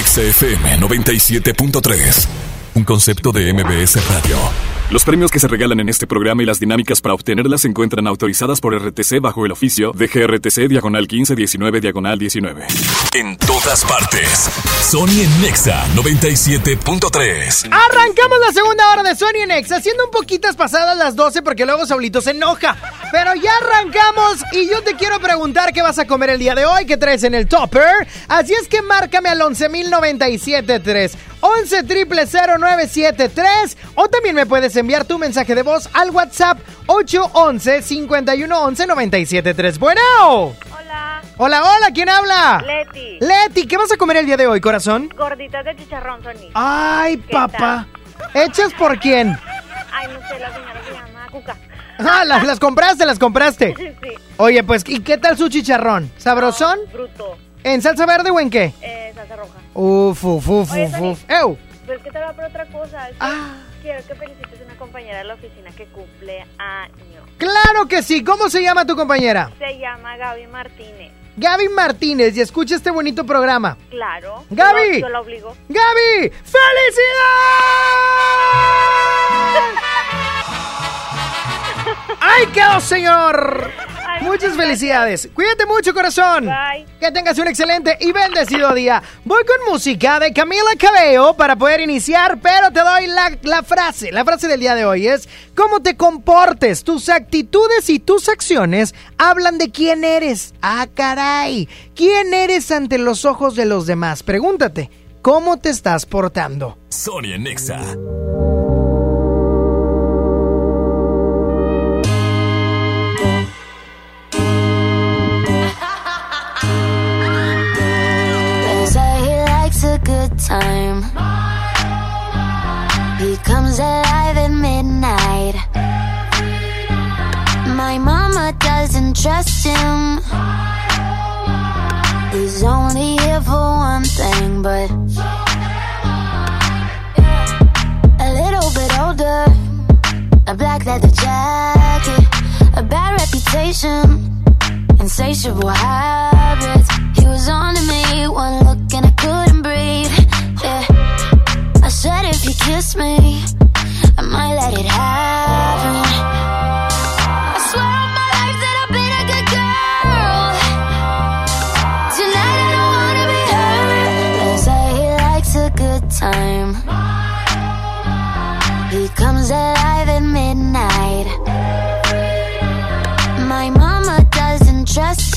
XFM 97.3. Un concepto de MBS Radio. Los premios que se regalan en este programa y las dinámicas para obtenerlas se encuentran autorizadas por RTC bajo el oficio de GRTC Diagonal 1519 Diagonal 19. En todas partes. Sony en Nexa 97.3. Arrancamos la segunda hora de Sony en Exa, siendo un poquitas pasadas las 12 porque luego Saulito se enoja. Pero ya arrancamos y yo te quiero preguntar qué vas a comer el día de hoy, qué traes en el topper. Así es que márcame al 11.097.3, 11 0973 o también me puedes enviar tu mensaje de voz al WhatsApp 811 511 973. Bueno. Hola. Hola, hola, ¿quién habla? Leti. Leti, ¿qué vas a comer el día de hoy, corazón? Gorditas de chicharrón, Sony. Ay, ¿Qué papá. ¿Hechas por quién? Ay, no sé, la señora se llama Cuca. Ah, las, las compraste, las compraste. Sí, sí. Oye, pues, ¿y qué tal su chicharrón? ¿Sabrosón? Bruto. ¿En salsa verde o en qué? Eh, salsa roja. Uf, uf, uf, Oye, uf, uf. ¡Ew! Pues que te va por otra cosa. Es que Ah. quiero que felicites compañera de la oficina que cumple años. ¡Claro que sí! ¿Cómo se llama tu compañera? Se llama Gaby Martínez. Gaby Martínez y escucha este bonito programa. Claro. Gaby. Yo, lo- yo la obligo. ¡Gaby! ¡Felicidades! ¡Ay, quedó, señor! Muchas felicidades. Cuídate mucho, corazón. Bye. Que tengas un excelente y bendecido día. Voy con música de Camila Cabello para poder iniciar, pero te doy la, la frase. La frase del día de hoy es, cómo te comportes, tus actitudes y tus acciones hablan de quién eres. Ah, caray. ¿Quién eres ante los ojos de los demás? Pregúntate, ¿cómo te estás portando? Sony en Nexa. He comes alive at midnight. My mama doesn't trust him. He's only here for one thing, but a little bit older. A black leather jacket, a bad reputation insatiable habits. He was on to me, one look and I couldn't breathe. Said if you kiss me, I might let it happen. I swear on my life that I've been a good girl. Tonight I don't wanna be hurt. They say he likes a good time. He comes alive at midnight. My mama doesn't trust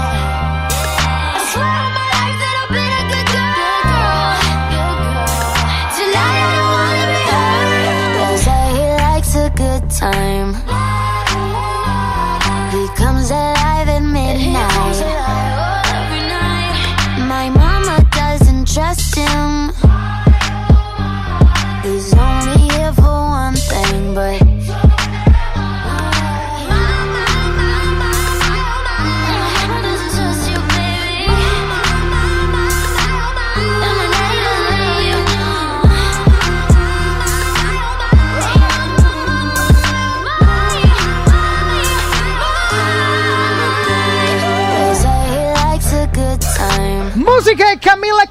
Tonight I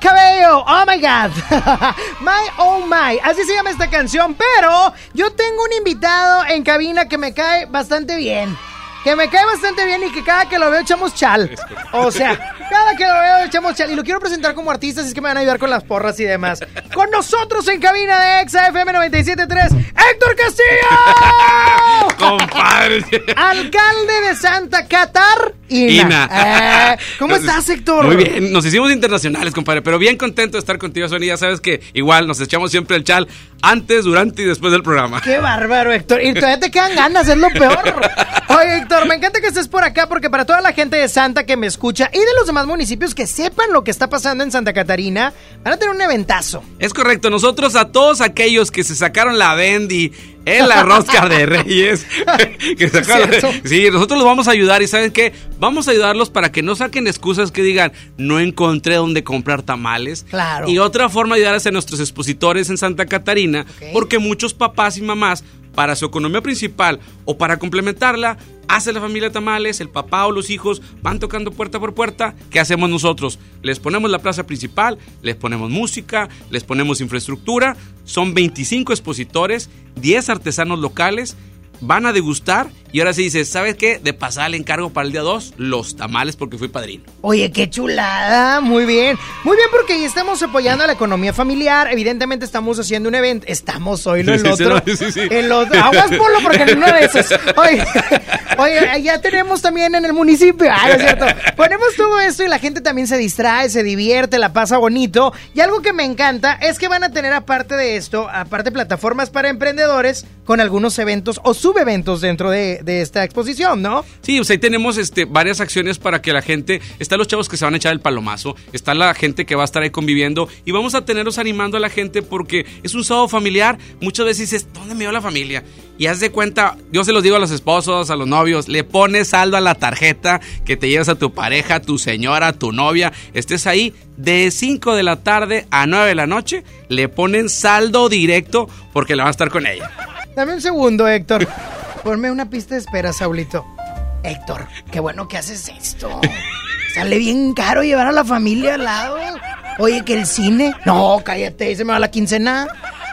Cabello. Oh my God. my oh my. Así se llama esta canción. Pero yo tengo un invitado en cabina que me cae bastante bien. Que me cae bastante bien y que cada que lo veo echamos chal. O sea, cada que lo veo echamos chal. Y lo quiero presentar como artista, así es que me van a ayudar con las porras y demás. Con nosotros en cabina de Exa FM 97.3, Héctor Castillo. Compadre, Alcalde de Santa Catar. Ina. Eh, ¿Cómo estás, Héctor? Muy bien, nos hicimos internacionales, compadre, pero bien contento de estar contigo, Sony. Ya sabes que igual nos echamos siempre el chal antes, durante y después del programa. Qué bárbaro, Héctor. Y todavía te quedan ganas, es lo peor. Oye, Héctor, me encanta que estés por acá porque para toda la gente de Santa que me escucha y de los demás municipios que sepan lo que está pasando en Santa Catarina, van a tener un eventazo. Es correcto, nosotros a todos aquellos que se sacaron la Bendy en la rosca de Reyes, que sacaron, sí, nosotros los vamos a ayudar y ¿saben qué? Vamos a ayudarlos para que no saquen excusas que digan, no encontré dónde comprar tamales. Claro. Y otra forma de ayudar a nuestros expositores en Santa Catarina, porque muchos papás y mamás para su economía principal o para complementarla, hace la familia tamales, el papá o los hijos van tocando puerta por puerta. ¿Qué hacemos nosotros? Les ponemos la plaza principal, les ponemos música, les ponemos infraestructura. Son 25 expositores, 10 artesanos locales van a degustar y ahora sí dices, ¿sabes qué? De pasar el encargo para el día 2, los tamales porque fui padrino. Oye, qué chulada, muy bien. Muy bien porque estamos apoyando a la economía familiar, evidentemente estamos haciendo un evento, estamos hoy, no el otro. Sí, sí, El otro, aguas polo porque en uno de esos. Oye, oye, ya tenemos también en el municipio, ah, no es cierto. Ponemos todo esto y la gente también se distrae, se divierte, la pasa bonito. Y algo que me encanta es que van a tener aparte de esto, aparte plataformas para emprendedores con algunos eventos o subeventos dentro de, de esta exposición, ¿no? Sí, pues ahí tenemos este, varias acciones para que la gente, están los chavos que se van a echar el palomazo, está la gente que va a estar ahí conviviendo y vamos a tenerlos animando a la gente porque es un sábado familiar, muchas veces dices, ¿dónde me dio la familia? Y haz de cuenta, yo se los digo a los esposos, a los novios, le pones saldo a la tarjeta que te llevas a tu pareja, a tu señora, a tu novia, estés ahí de 5 de la tarde a 9 de la noche, le ponen saldo directo porque la van a estar con ella. Dame un segundo, Héctor. Ponme una pista de espera, Saulito. Héctor, qué bueno que haces esto. Sale bien caro llevar a la familia al lado. Oye, que el cine. No, cállate, se me va la quincena.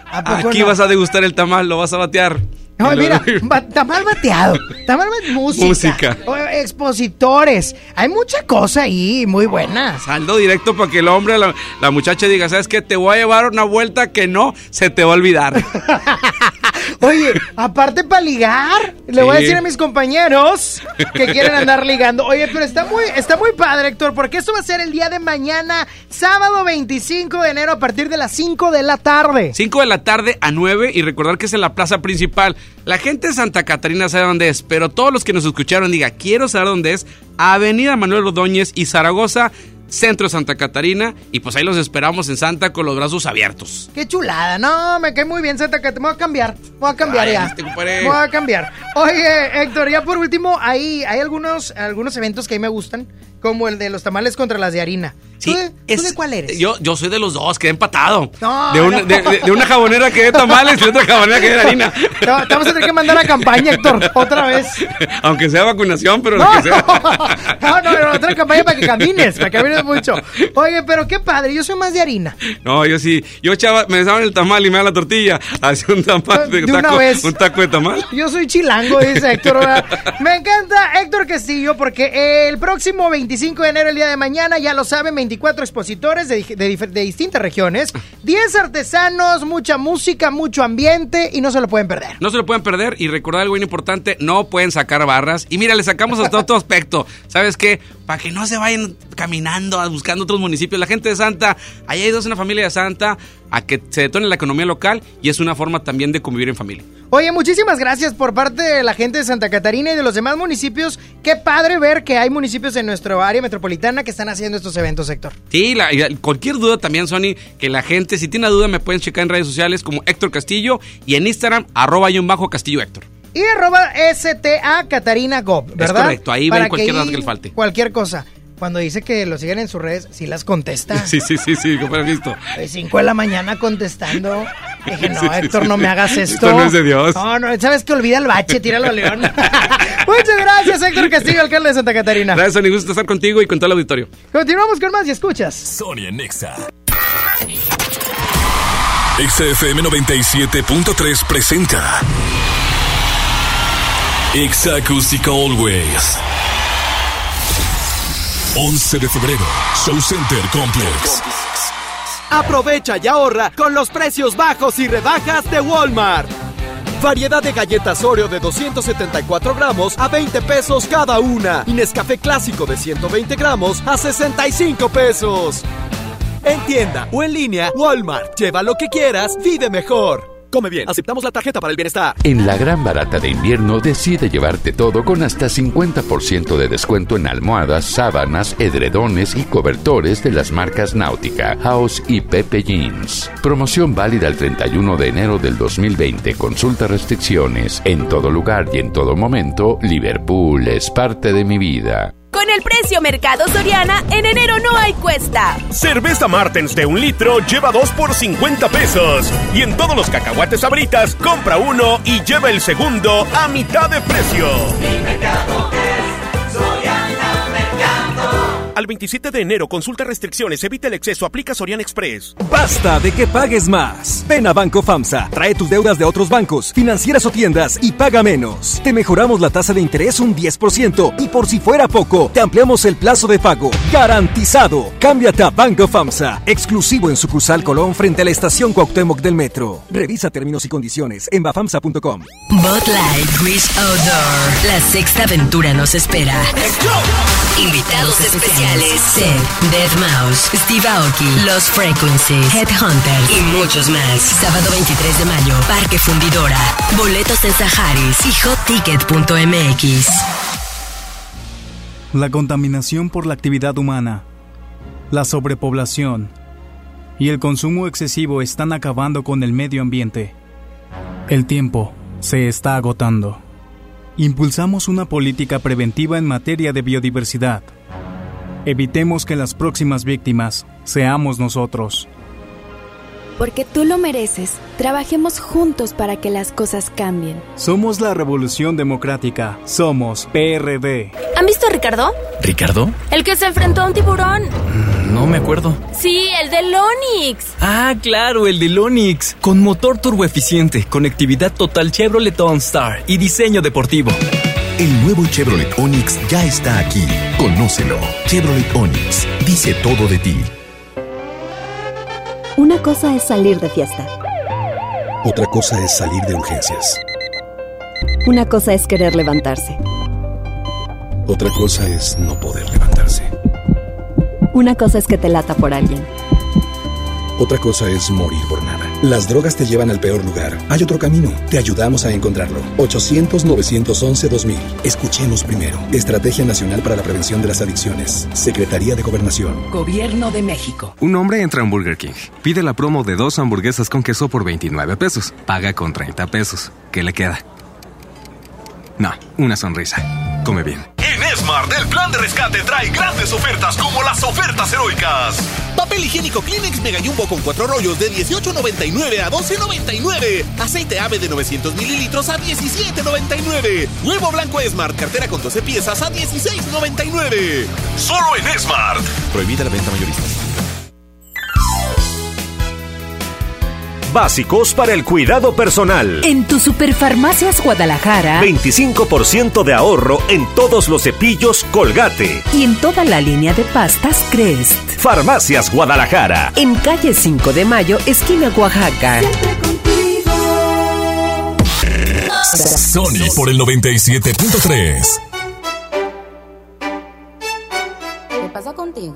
¿A poco Aquí no? vas a degustar el tamal, lo vas a batear. No, mira, ba- tamal bateado. Tamal ba- música. Música. O- Expositores. Hay mucha cosa ahí, muy buena. Saldo directo para que el hombre, la, la muchacha diga, ¿sabes qué? Te voy a llevar una vuelta que no se te va a olvidar. Oye, aparte para ligar, le voy a decir a mis compañeros que quieren andar ligando. Oye, pero está muy, está muy padre, Héctor, porque esto va a ser el día de mañana, sábado 25 de enero, a partir de las 5 de la tarde. 5 de la tarde a 9 y recordar que es en la plaza principal. La gente de Santa Catarina sabe dónde es, pero todos los que nos escucharon diga, quiero saber dónde es. Avenida Manuel Ordóñez y Zaragoza, centro de Santa Catarina. Y pues ahí los esperamos en Santa con los brazos abiertos. Qué chulada, no, me cae muy bien Santa Catarina. Me voy a cambiar, me voy a cambiar Ay, ya. este. Me voy a cambiar. Oye, Héctor, ya por último, ahí hay algunos, algunos eventos que a mí me gustan, como el de los tamales contra las de harina. ¿Tú, de, tú de cuál eres? Yo, yo soy de los dos, quedé empatado. No, de, una, no. de, una jabonera que de tamales y de otra jabonera que de harina. Te te vamos a tener que mandar a campaña, Héctor, otra vez. Aunque sea vacunación, pero No, lo que sea. no, no, no, otra campaña para que camines, para que camines mucho. Oye, pero qué padre, yo soy más de harina. No, yo sí. Yo echaba, me daban el tamal y me daban la tortilla. Hacía un tamal de, De una taco, vez. un taco de tamal. Yo soy chilango, dice Héctor. Me encanta Héctor Castillo porque el próximo 25 de enero, el día de mañana, ya lo saben, 24 expositores de, de de distintas regiones, 10 artesanos, mucha música, mucho ambiente y no se lo pueden perder. No se lo pueden perder y recordar algo bien importante, no pueden sacar barras. Y mira, le sacamos hasta otro aspecto. ¿Sabes qué? Para que no se vayan caminando buscando otros municipios. La gente de Santa, ahí hay dos en la familia de Santa, a que se detone la economía local y es una forma también de convivir en familia. Oye, muchísimas gracias por parte de la gente de Santa Catarina y de los demás municipios. Qué padre ver que hay municipios en nuestra área metropolitana que están haciendo estos eventos, Héctor. Sí, la- cualquier duda también, Sony, que la gente, si tiene duda, me pueden checar en redes sociales como Héctor Castillo y en Instagram, arroba y un bajo Castillo Héctor. Y arroba STA Catarina Gob, ¿verdad? correcto, ahí ven cualquier ahí- dato que le falte. Cualquier cosa. Cuando dice que lo siguen en sus redes, sí las contesta. Sí, sí, sí, sí, como has visto. De 5 de la mañana contestando. Dije, no, Sí, Héctor, sí. no me hagas esto. Esto no es de Dios. No, no, sabes que olvida el bache, tíralo a León. Muchas gracias, Héctor Castillo, alcalde de Santa Catarina. Gracias, Sony, gusto estar contigo y con todo el auditorio. Continuamos con más y escuchas. Sonia Nexa. XFM 97.3 presenta Exa Acústica Always. 11 de febrero, Show Center Complex. Aprovecha y ahorra con los precios bajos y rebajas de Walmart. Variedad de galletas Oreo de 274 gramos a 20 pesos cada una. Y Nescafé clásico de 120 gramos a 65 pesos. En tienda o en línea, Walmart. Lleva lo que quieras, vive mejor. Come bien, aceptamos la tarjeta para el bienestar. En la gran barata de invierno decide llevarte todo con hasta 50% de descuento en almohadas, sábanas, edredones y cobertores de las marcas Náutica, House y Pepe Jeans. Promoción válida el 31 de enero del 2020. Consulta restricciones. En todo lugar y en todo momento, Liverpool es parte de mi vida. Con el precio Mercado Soriana, en enero no hay cuesta. Cerveza Martens de un litro lleva dos por 50 pesos. Y en todos los cacahuates abritas, compra uno y lleva el segundo a mitad de precio. Al 27 de enero, consulta restricciones, evita el exceso, aplica Sorian Express. Basta de que pagues más. Ven a Banco FAMSA, trae tus deudas de otros bancos, financieras o tiendas y paga menos. Te mejoramos la tasa de interés un 10% y por si fuera poco, te ampliamos el plazo de pago. Garantizado. Cámbiate a Banco FAMSA, exclusivo en sucursal Colón frente a la estación Cuauhtémoc del Metro. Revisa términos y condiciones en bafamsa.com. Bot Light Wish Outdoor. La sexta aventura nos espera. Invitados especiales. Seth, Dead Mouse, Steve Aoki, Los Frequencies, Headhunter y muchos más. Sábado 23 de mayo, Parque Fundidora. Boletos en Saharis y hotticket.mx. La contaminación por la actividad humana, la sobrepoblación y el consumo excesivo están acabando con el medio ambiente. El tiempo se está agotando. Impulsamos una política preventiva en materia de biodiversidad. Evitemos que las próximas víctimas seamos nosotros. Porque tú lo mereces, trabajemos juntos para que las cosas cambien. Somos la Revolución Democrática. Somos PRD. ¿Han visto a Ricardo? ¿Ricardo? El que se enfrentó a un tiburón. No me acuerdo. Sí, el del Onix. Ah, claro, el del Onix. Con motor turboeficiente, conectividad total Chevrolet OnStar y diseño deportivo. El nuevo Chevrolet Onix ya está aquí. Conócelo. Chevrolet Onix dice todo de ti. Una cosa es salir de fiesta. Otra cosa es salir de urgencias. Una cosa es querer levantarse. Otra cosa es no poder levantarse. Una cosa es que te lata por alguien. Otra cosa es morir por nada. Las drogas te llevan al peor lugar. Hay otro camino. Te ayudamos a encontrarlo. 800-911-2000. Escuchemos primero. Estrategia Nacional para la Prevención de las Adicciones. Secretaría de Gobernación. Gobierno de México. Un hombre entra a Burger King. Pide la promo de dos hamburguesas con queso por 29 pesos. Paga con 30 pesos. ¿Qué le queda? No, una sonrisa. Come bien. Smart, el plan de rescate trae grandes ofertas como las ofertas heroicas. Papel higiénico Kleenex Mega Jumbo con cuatro rollos de 18.99 a 12.99. Aceite ave de 900 mililitros a 17.99. Huevo blanco Smart, cartera con 12 piezas a 16.99. Solo en Smart. Prohibida la venta mayorista. Básicos para el cuidado personal. En tu Superfarmacias Guadalajara. 25% de ahorro en todos los cepillos Colgate. Y en toda la línea de pastas Crest. Farmacias Guadalajara. En calle 5 de Mayo, esquina Oaxaca. Sony por el 97.3. ¿Qué pasa contigo?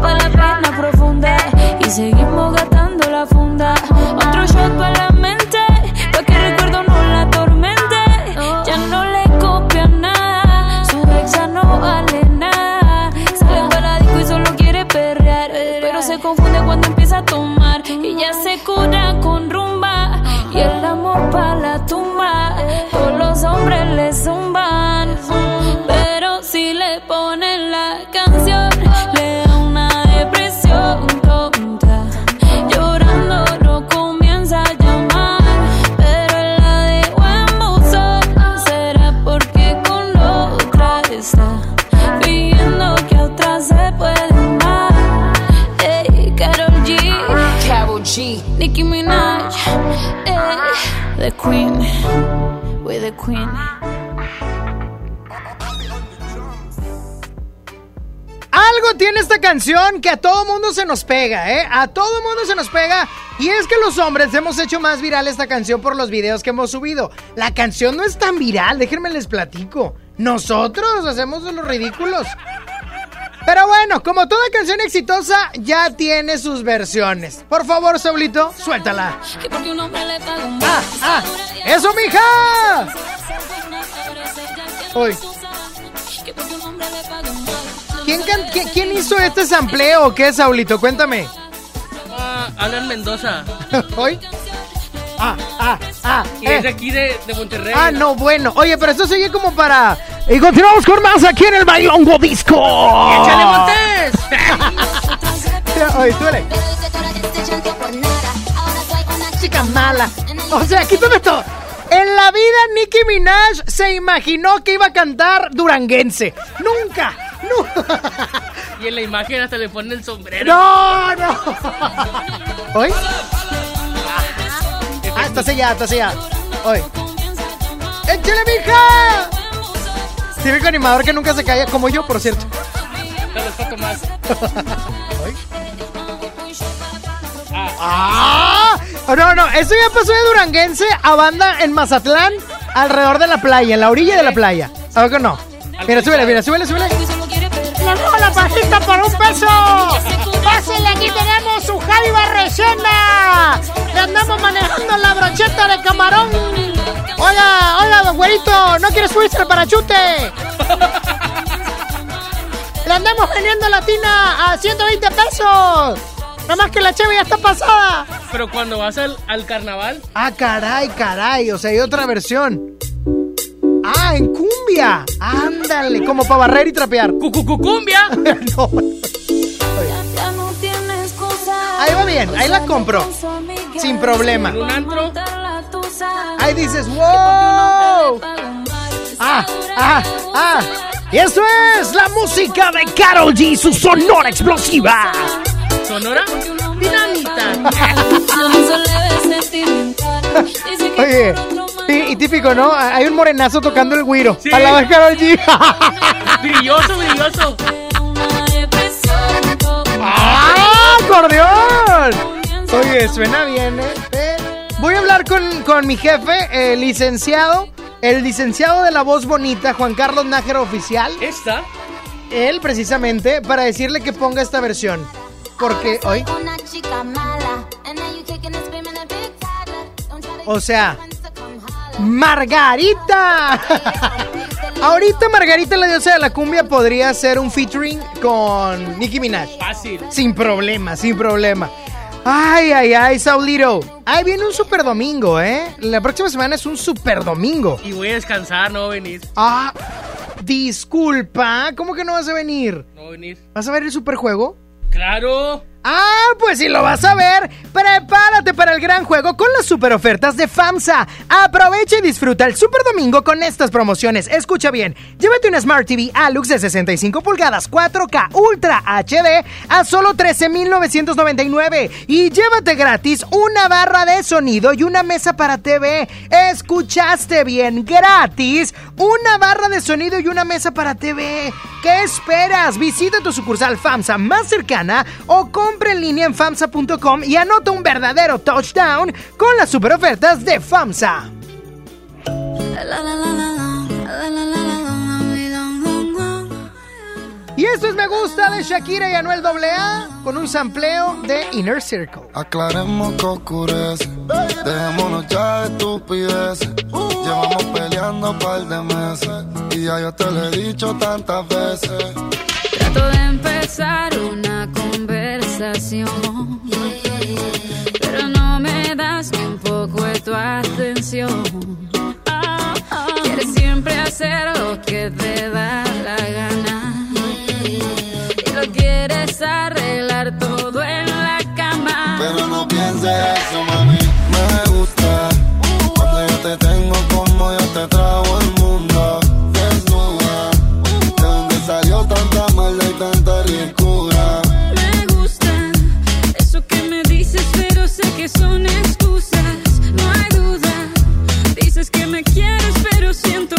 Para la pena profunda y seguimos gastando Algo tiene esta canción que a todo mundo se nos pega, ¿eh? A todo mundo se nos pega. Y es que los hombres hemos hecho más viral esta canción por los videos que hemos subido. La canción no es tan viral, déjenme les platico. Nosotros hacemos los ridículos. Pero bueno, como toda canción exitosa, ya tiene sus versiones. Por favor, Saulito, suéltala. ¡Ah, ah! ¡Eso, mija! Uy. ¿Quién, can- qui- quién hizo este sampleo o qué, Saulito? Cuéntame. Ah, Alan Mendoza. ¿Hoy? Ah, ah, ah. Y es de eh. aquí de, de Monterrey. Ah, no, bueno. Oye, pero esto sigue como para. Y continuamos con más aquí en el Bailongo Disco. ¡Échale, Montes! Oye, suele. Chica mala. O sea, quítame esto. En la vida, Nicki Minaj se imaginó que iba a cantar duranguense. Nunca, nunca. Y en la imagen hasta le ponen el sombrero. No, no. ¿Hoy? Ah, está sellada, está sellada. Hoy. ¡Échale, mija! Típico animador que nunca se calla, como yo, por cierto. Te los toco más. ¡Ah! No, no, eso ya pasó de Duranguense a banda en Mazatlán, alrededor de la playa, en la orilla de la playa. ¿Sabes que no? Mira, súbele, mira, súbele, súbele. ¡Le robo la pajita por un peso! ¡Pásele, aquí tenemos su jaiba rellena! ¡Le andamos manejando la brocheta de camarón! Oiga, oiga, don güerito, ¿no quieres subirse al parachute? Le andamos vendiendo la tina a 120 pesos. Nada más que la cheve ya está pasada. Pero cuando vas al, al carnaval, Ah, caray, caray. O sea, hay otra versión. Ah, en cumbia. Ándale, como para barrer y trapear. ¡Cucucucumbia! no. Ahí va bien, ahí la compro. Sin problema. un antro. Ahí dices, wow. Ah, ah, ah. Y eso es la música de Carol G, su sonora explosiva. ¿Sonora? Dinamita. Oye, y, y típico, ¿no? Hay un morenazo tocando el güiro. Sí. A la vez Carol G. brilloso, brilloso. ¡Ah, acordeón! Oye, suena bien, ¿eh? Eh, Voy a hablar con, con mi jefe, el licenciado, el licenciado de la voz bonita, Juan Carlos Nájera Oficial. ¿Esta? Él, precisamente, para decirle que ponga esta versión. Porque hoy, o sea, Margarita. Ahorita Margarita, la diosa de la cumbia, podría hacer un featuring con Nicki Minaj. Fácil. Sin problema, sin problema. Ay, ay, ay, Saulito. Ahí viene un super domingo, ¿eh? La próxima semana es un super domingo. Y voy a descansar, no venir. Ah, disculpa. ¿Cómo que no vas a venir? No venir. ¿Vas a ver el superjuego? Claro. Ah, pues si lo vas a ver, prepárate para el gran juego con las super ofertas de FAMSA. Aprovecha y disfruta el super domingo con estas promociones. Escucha bien, llévate una Smart TV Alux de 65 pulgadas 4K Ultra HD a solo 13,999 y llévate gratis una barra de sonido y una mesa para TV. Escuchaste bien, gratis una barra de sonido y una mesa para TV. ¿Qué esperas? Visita tu sucursal FAMSA más cercana o compra en línea en FAMSA.com y anota un verdadero touchdown con las super ofertas de FAMSA. Y esto es Me Gusta de Shakira y Anuel AA con un sampleo de Inner Circle. Aclaremos que oscurece, dejémonos ya de estupideces. Llevamos peleando un par de meses y ya yo te lo he dicho tantas veces. Trato de empezar una conversación, pero no me das ni un poco de tu atención. Quieres siempre hacer lo que te da la gana y lo quieres arreglar todo en la cama. Pero no pienses eso, son excusas. No hay duda. Dices que me quieres, pero siento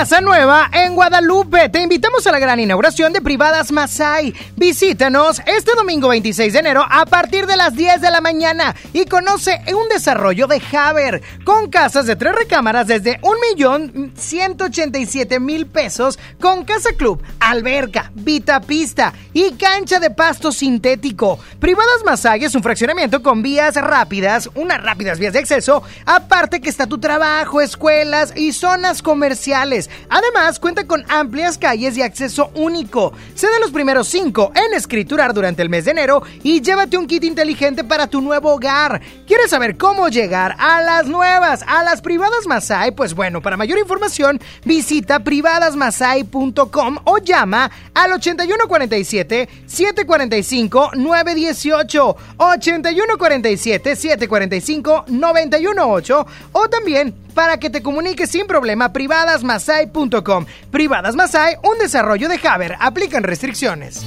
Casa nueva en Guadalupe. Te invitamos a la gran inauguración de Privadas Masai. Visítanos este domingo 26 de enero a partir de las 10 de la mañana y conoce un desarrollo de Haber con casas de tres recámaras desde 1.187.000 pesos con casa club, alberca, vitapista y cancha de pasto sintético. Privadas Masai es un fraccionamiento con vías rápidas, unas rápidas vías de acceso, aparte que está tu trabajo, escuelas y zonas comerciales. Además, cuenta con amplias calles y acceso único. Sé de los primeros cinco en escriturar durante el mes de enero y llévate un kit inteligente para tu nuevo hogar. ¿Quieres saber cómo llegar a las nuevas, a las privadas Masai? Pues bueno, para mayor información, visita privadasmasai.com o llama al 8147-745-918, 8147-745-918 o también para que te comuniques sin problema privadasmasai.com. Privadas Masai, un desarrollo de Haber. Aplican restricciones.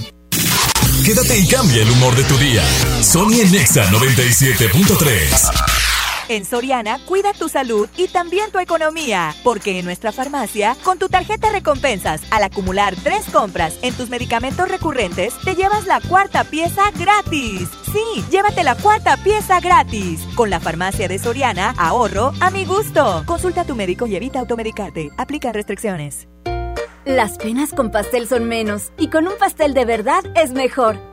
Quédate y cambia el humor de tu día. Sony en Nexa 97.3. En Soriana, cuida tu salud y también tu economía, porque en nuestra farmacia, con tu tarjeta recompensas, al acumular tres compras en tus medicamentos recurrentes, te llevas la cuarta pieza gratis. Sí, llévate la cuarta pieza gratis. Con la farmacia de Soriana, ahorro a mi gusto. Consulta a tu médico y evita automedicarte. Aplica restricciones. Las penas con pastel son menos y con un pastel de verdad es mejor.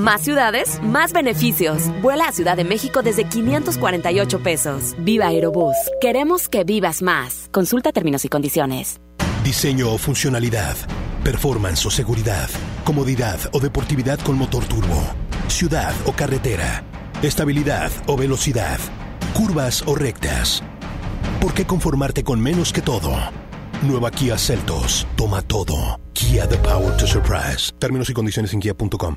Más ciudades, más beneficios. Vuela a Ciudad de México desde 548 pesos. Viva Aerobús. Queremos que vivas más. Consulta términos y condiciones. Diseño o funcionalidad. Performance o seguridad. Comodidad o deportividad con motor turbo. Ciudad o carretera. Estabilidad o velocidad. Curvas o rectas. ¿Por qué conformarte con menos que todo? Nueva Kia Celtos. Toma todo. Kia The Power to Surprise. Términos y condiciones en kia.com.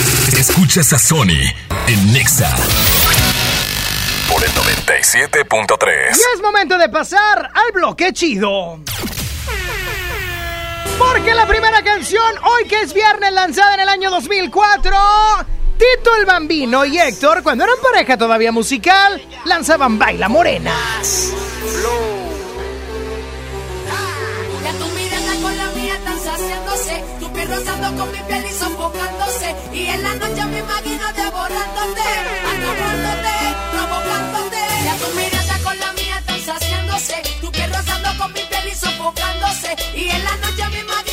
Escuchas a Sony en Nexa por el 97.3. Y es momento de pasar al bloque chido. Porque la primera canción, hoy que es viernes, lanzada en el año 2004, Tito el Bambino y Héctor, cuando eran pareja todavía musical, lanzaban Baila Morenas. Rozando con mi piel y sofocándose. Y en la noche me imagino devorándote, atrapándote, provocándote. Ya tu mirada con la mía están saciándose. Tu piel rozando con mi piel y sofocándose. Y en la noche me imagino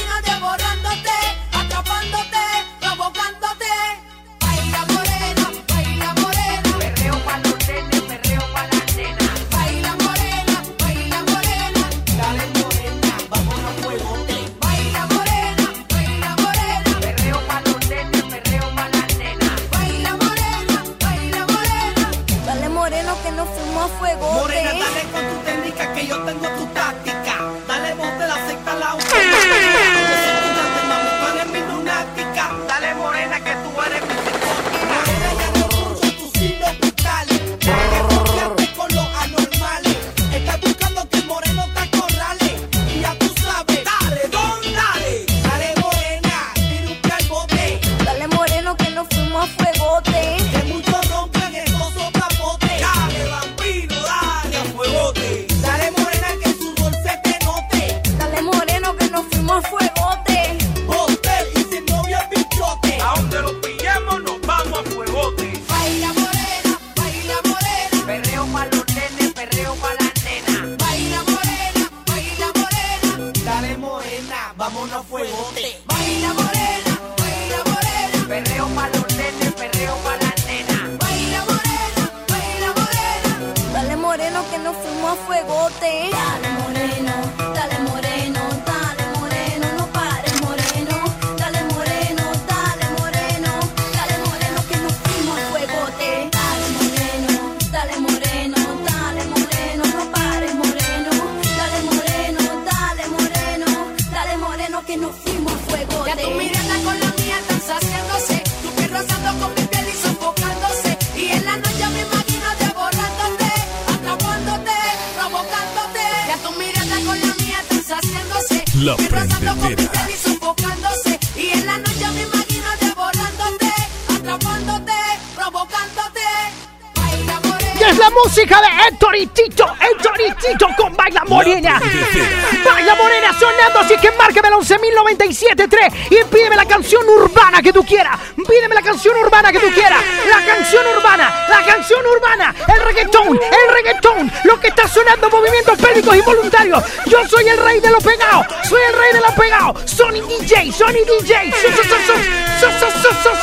Sonny DJ.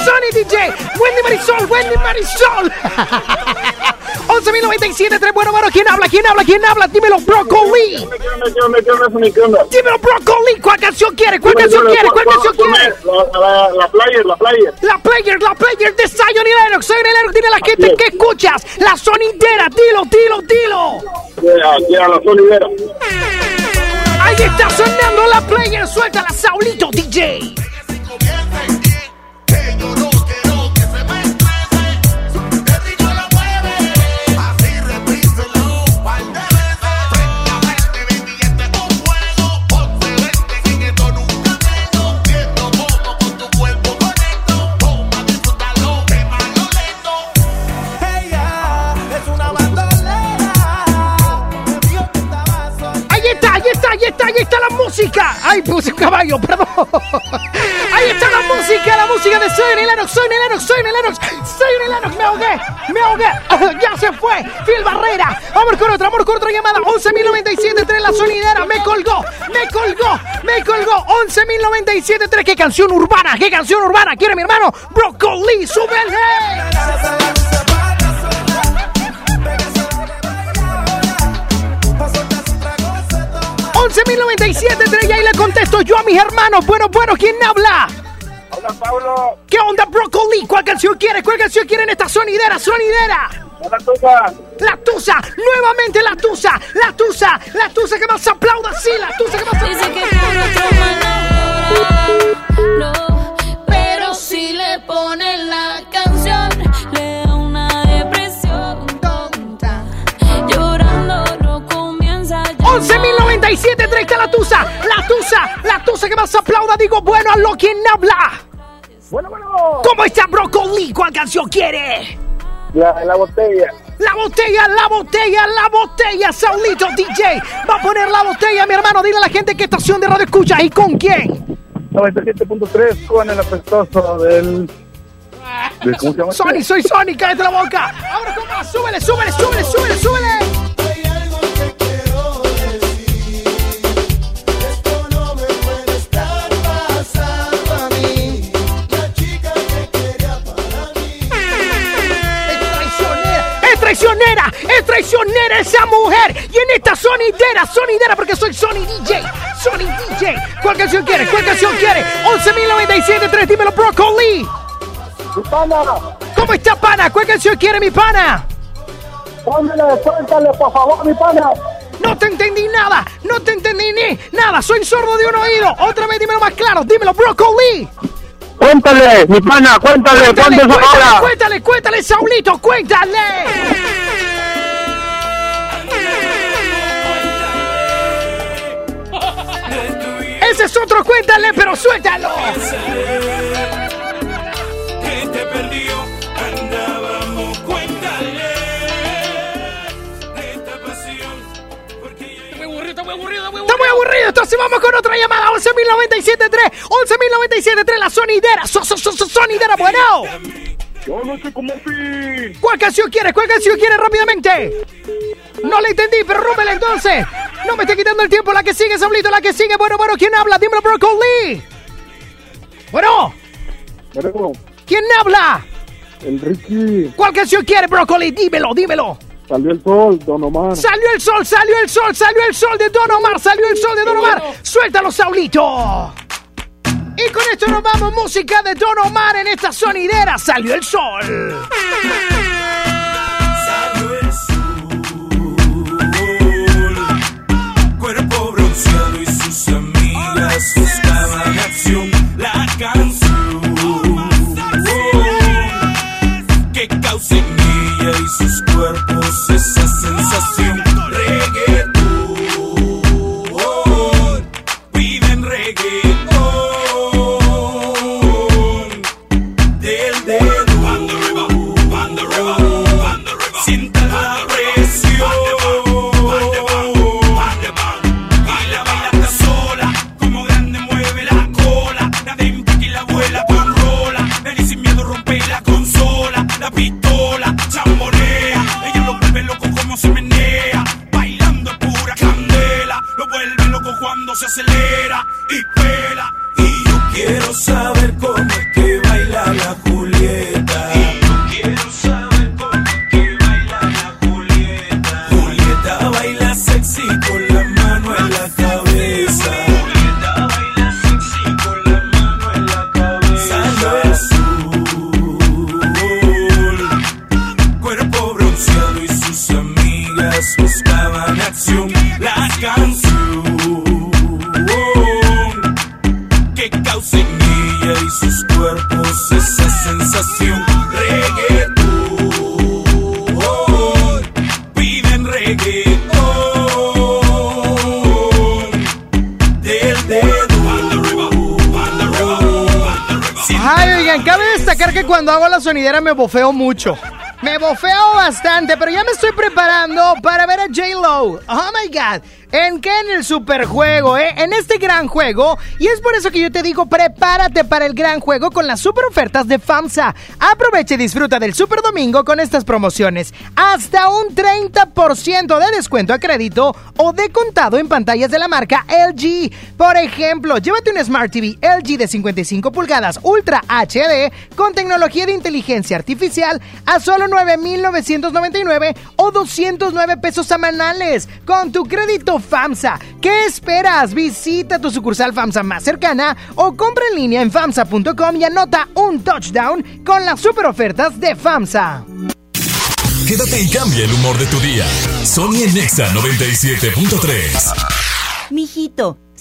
Sonny DJ. Wendy Marisol, Wendy Marisol. 11.097, tres bueno, bueno, ¿quién habla? ¿Quién habla? ¿Quién habla? Dímelo, Broccoli. Dímelo, Broccoli. ¿Cuál canción quiere? ¿Cuál canción quiere? ¿Cuál canción quiere? La player, la player. La player, la player de Zion y Lennox. La gente que escuchas. La sonidera, dilo, dilo, dilo. Ya, la sonidera. Ahí está sonando la player. Suéltala, Saulito DJ. Un caballo, perdón. Ahí está la música, la música de Soy Lennox, Soy Lennox, Soy Lennox, Soy Lennox. Me ahogué, me ahogué. Ya se fue. Phil Barrera. Amor con otra, amor con otra llamada. 11.097.3 la sonidera. Me colgó, me colgó, me colgó. 11.097.3. ¿Qué canción urbana? ¿Qué canción urbana quiere mi hermano? Broccoli, súbele. 11.097.3 y ahí le contesto yo a mis hermanos. Bueno, bueno, ¿quién habla? Hola, Pablo. ¿Qué onda, Broccoli? ¿Cuál canción quieres? ¿Cuál canción quiere en esta sonidera? ¡Sonidera! La tusa. La tusa, nuevamente la tusa, la tusa, la tusa que más aplauda, sí, la tusa que más Dice que por otro no, pero si le ponen 11.097.3 está la tusa, la tusa, la tusa que más aplauda. Digo, bueno, a lo quien habla. Bueno, bueno. ¿Cómo está Broccoli? ¿Cuál canción quiere? La, la botella. La botella, la botella, la botella, Saulito DJ. Va a poner la botella, mi hermano. Dile a la gente qué estación de radio escucha y con quién. 97.3 con el apestoso del... de- ¿Cómo se llama? Sony, soy Sony, cállate la boca. Ahora con más, súbele, súbele, súbele, súbele, súbele. Esa mujer. Y en esta sonidera, sonidera, porque soy Sony DJ, Sony DJ. ¿Cuál canción quiere? ¿Cuál canción quiere? 11.097.3, dímelo, Broccoli. ¿Cómo está, pana? ¿Cuál canción quiere, mi pana? Póngale, suéltale, por favor, mi pana. No te entendí nada, no te entendí ni nada. Soy sordo de un oído. Otra vez, dímelo más claro, dímelo, Broccoli. Cuéntale, mi pana, cuéntale, Cuéntale, ¿cuánto es cuéntale, cuéntale, cuéntale, Saulito, cuéntale. Ese es otro, cuéntale, pero suéltalo. Que te perdió, andábamos, cuéntale esta pasión. Está muy aburrido, está muy aburrido, está muy muy aburrido, entonces vamos con otra llamada. 11.097.3, 11.097.3, la sonidera, so, so, so, so- sonidera, bueno. Yo no sé cómo fui. ¿Cuál canción quieres? ¿Cuál canción quieres rápidamente? No la entendí, pero rómpela entonces. No me esté quitando el tiempo. La que sigue, Saulito, la que sigue. Bueno, bueno, ¿quién habla? Dímelo, Broccoli. Bueno, Bueno, ¿quién habla? el Ricky. ¿Cuál canción quiere, Broccoli? Dímelo, dímelo. Salió el sol, Don Omar. Salió el sol, salió el sol, salió el sol de Don Omar, salió el sol de Don Omar. Suéltalo, Saulito. Y con esto nos vamos, música de Don Omar en esta sonidera. Salió el sol. Salió el sol, cuerpo bronceado y sus amigas buscaban acción. La canción que causa en ella y sus cuerpos esa bofeo mucho. Me bofeo bastante, pero ya me estoy preparando para ver a J-Lo. Oh my god. ¿En qué? En el superjuego, ¿eh? En este gran juego. Y es por eso que yo te digo, prepárate para el gran juego con las super ofertas de FAMSA. Aprovecha y disfruta del super domingo con estas promociones. Hasta un 30% de descuento a crédito o de contado en pantallas de la marca LG. Por ejemplo, llévate un Smart TV LG de 55 pulgadas Ultra HD con tecnología de inteligencia artificial a solo 9,999 o 209 pesos semanales con tu crédito FAMSA. ¿Qué esperas? Visita tu sucursal FAMSA más cercana o compra línea en FAMSA.com y anota un touchdown con las super ofertas de FAMSA. Quédate y cambia el humor de tu día. Sony en Nexa 97.3. Mijito,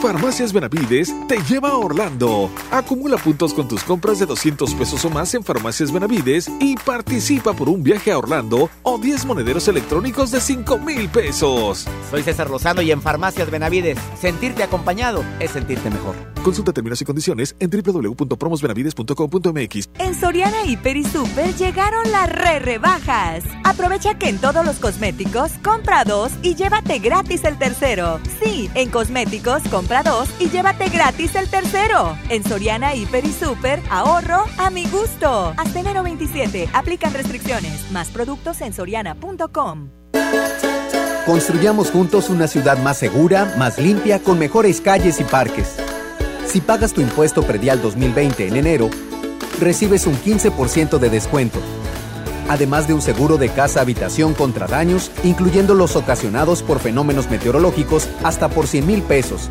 Farmacias Benavides te lleva a Orlando. Acumula puntos con tus compras de 200 pesos o más en Farmacias Benavides y participa por un viaje a Orlando o 10 monederos electrónicos de 5 mil pesos. Soy César Lozano y en Farmacias Benavides, sentirte acompañado es sentirte mejor. Consulta términos y condiciones en www.promosbenavides.com.mx. En Soriana Hiper y Super llegaron las re rebajas. Aprovecha que en todos los cosméticos compra dos y llévate gratis el tercero. Sí, en cosméticos compra dos y llévate gratis el tercero. En Soriana Hiper y Super, ahorro a mi gusto. Hasta enero 27, aplican restricciones. Más productos en soriana.com. Construyamos juntos una ciudad más segura, más limpia, con mejores calles y parques. Si pagas tu impuesto predial 2020 en enero, recibes un 15% de descuento. Además de un seguro de casa-habitación contra daños, incluyendo los ocasionados por fenómenos meteorológicos, hasta por 100 mil pesos.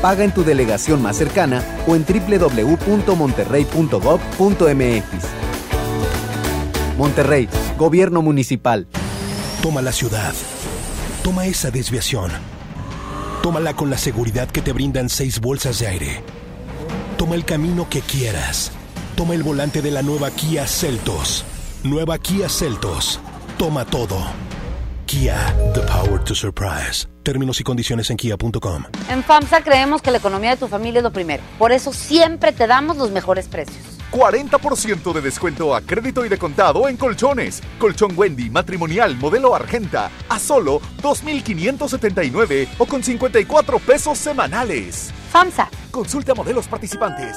Paga en tu delegación más cercana o en www.monterrey.gov.mx. Monterrey, Gobierno Municipal. Toma la ciudad. Toma esa desviación. Tómala con la seguridad que te brindan seis bolsas de aire. Toma el camino que quieras. Toma el volante de la nueva Kia Celtos. Nueva Kia Celtos. Toma todo. Kia, the power to surprise. Términos y condiciones en kia.com. En FAMSA creemos que la economía de tu familia es lo primero. Por eso siempre te damos los mejores precios. 40% de descuento a crédito y de contado en colchones. Colchón Wendy matrimonial modelo Argenta a solo 2.579 o con 54 pesos semanales. FAMSA. Consulta modelos participantes.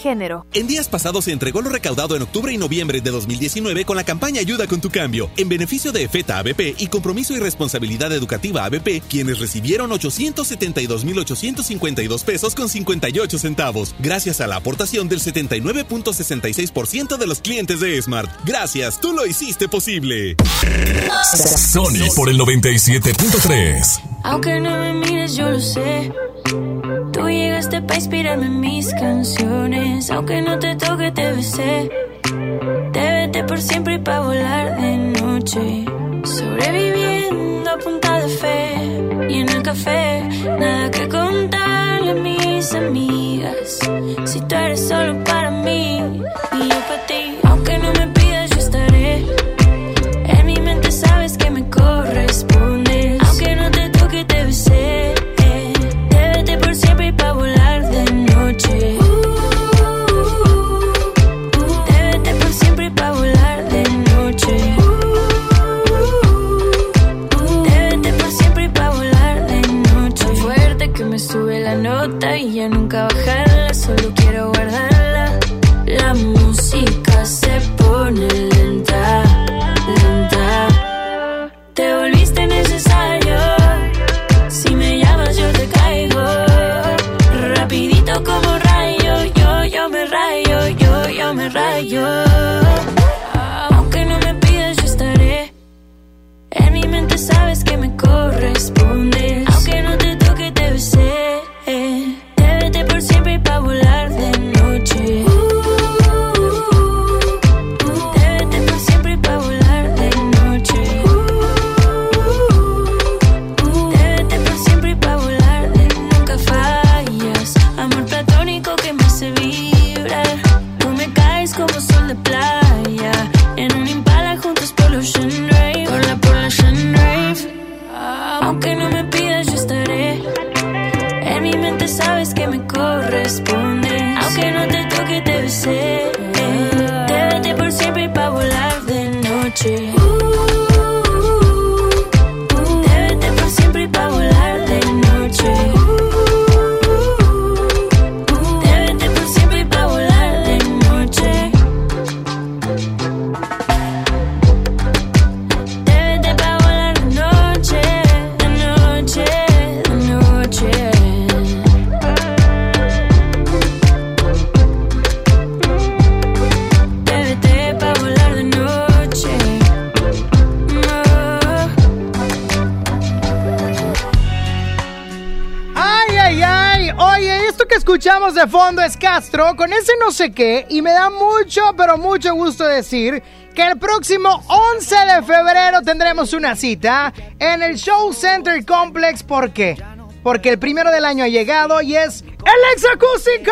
género. En días pasados se entregó lo recaudado en octubre y noviembre de 2019 con la campaña Ayuda con tu cambio, en beneficio de FETA ABP y Compromiso y Responsabilidad Educativa ABP, quienes recibieron 872.852 pesos con 58 centavos, gracias a la aportación del 79.66% de los clientes de Smart. Gracias, tú lo hiciste posible. Sony por el 97.3. Aunque no me mires, yo lo sé. Tú llegaste para inspirarme en mis canciones. Aunque no te toque, te besé. Te vete por siempre y para volar de noche. Sobreviviendo a punta de fe. Y en el café, nada que contarle a mis amigas. Si tú eres solo para mí y yo para ti. Aunque no me pidas, yo estaré. En mi mente sabes que me corresponde. Aunque no te toque, te besé. Nota y ya nunca. Fondo es Castro con ese no sé qué. Y me da mucho, pero mucho gusto decir que el próximo 11 de febrero tendremos una cita en el Show Center Complex. ¿Por qué? Porque el primero del año ha llegado y es el Exacústico.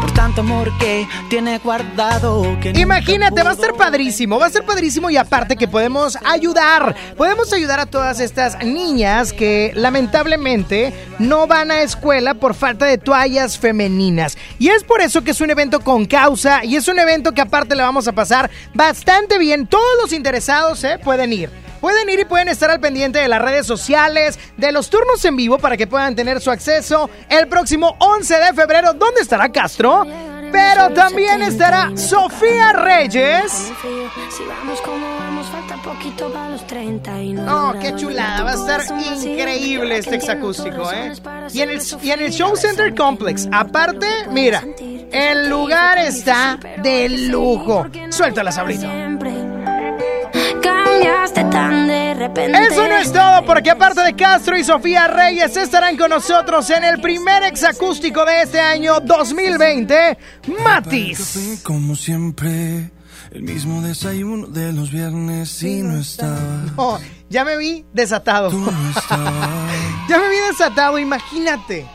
Por tanto amor que tiene guardado. Que nunca Imagínate, va a ser padrísimo, va a ser padrísimo y aparte que podemos ayudar, podemos ayudar a todas estas niñas que lamentablemente no van a escuela por falta de toallas femeninas. Y es por eso que es un evento con causa y es un evento que aparte le vamos a pasar bastante bien. Todos los interesados ¿eh? pueden ir. Pueden ir y pueden estar al pendiente de las redes sociales, de los turnos en vivo para que puedan tener su acceso el próximo 11 de febrero. ¿Dónde estará Castro? Pero también estará Sofía Reyes. Si vamos como vamos, falta poquito para los 30 y no. No, dura qué chulada, va a estar increíble este exacústico, ¿eh? Y en el, y en el Show Center Complex, aparte, mira, el lugar está de lujo. Suéltala, Sabrito. Cambiaste tan de repente. Eso no es todo, porque aparte de Castro y Sofía Reyes estarán con nosotros en el primer exacústico de este año 2020, Matiz. Como siempre, el mismo desayuno de los viernes y no estaba. Oh, ya me vi desatado. ya me vi desatado, imagínate.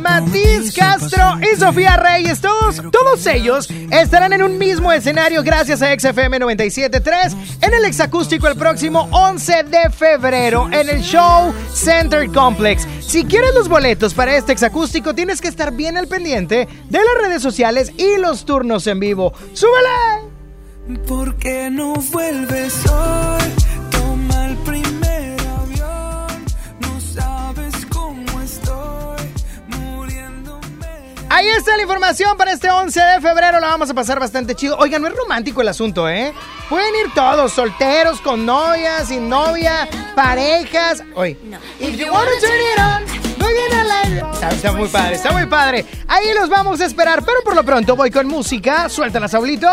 Matiz Castro y Sofía Reyes, todos, todos ellos estarán en un mismo escenario gracias a XFM 97.3 en el exacústico el próximo 11 de febrero en el Show Center Complex. Si quieres los boletos para este exacústico, tienes que estar bien al pendiente de las redes sociales y los turnos en vivo. ¡Súbele! ¿Por qué no vuelves hoy? Toma el primer avión. No sabes cómo estoy muriéndome. Ahí está la información para este 11 de febrero. La vamos a pasar bastante chido. Oigan, no es romántico el asunto, ¿eh? Pueden ir todos, solteros, con novia, sin novia, parejas. Oye, if you wanna turn it on, at life. Está, está muy padre, está muy padre. Ahí los vamos a esperar, pero por lo pronto voy con música. Suéltala, Saulito.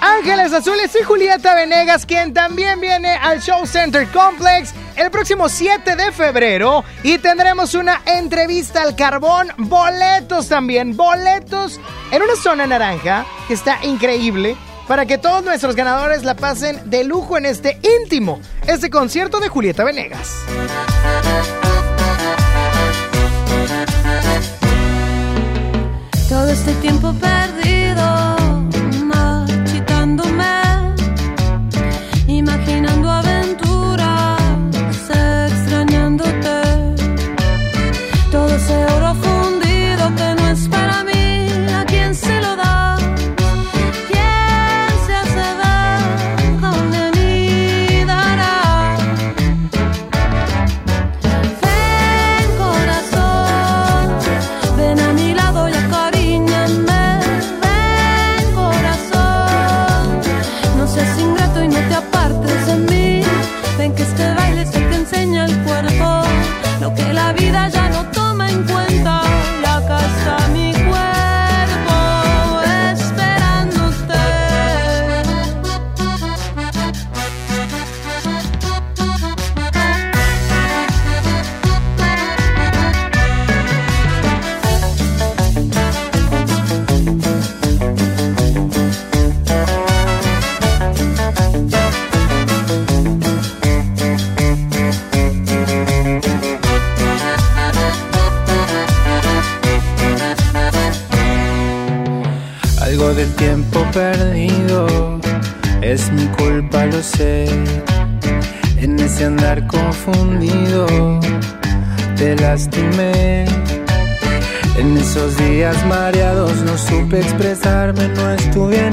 Ángeles Azules y Julieta Venegas, quien también viene al Show Center Complex el próximo 7 de febrero. Y tendremos una entrevista al carbón, boletos también, boletos en una zona naranja que está increíble. Para que todos nuestros ganadores la pasen de lujo en este íntimo, este concierto de Julieta Venegas. Todo este tiempo perdido, En esos días mareados no supe expresarme, no estuve a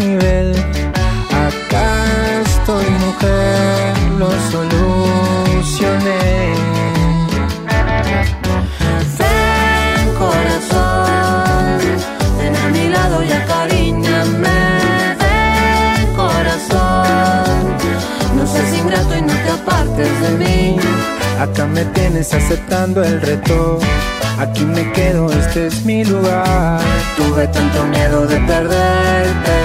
Me tienes aceptando el reto. Aquí me quedo, este es mi lugar. Tuve tanto miedo de perderte,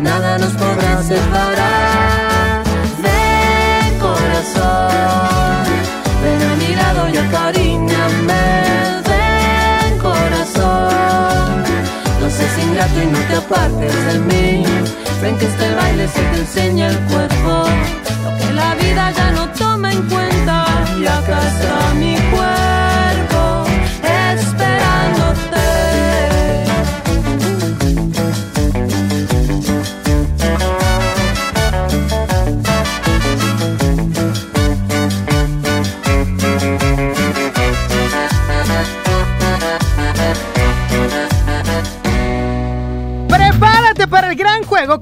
nada nos podrá separar. Ven corazón, ven a mi lado y acariñame. Ven corazón, no seas ingrato y no te apartes de mí. Ven que este baile se te enseña el cuerpo, ya no toma en cuenta. Acá está mi cuerpo esperándote.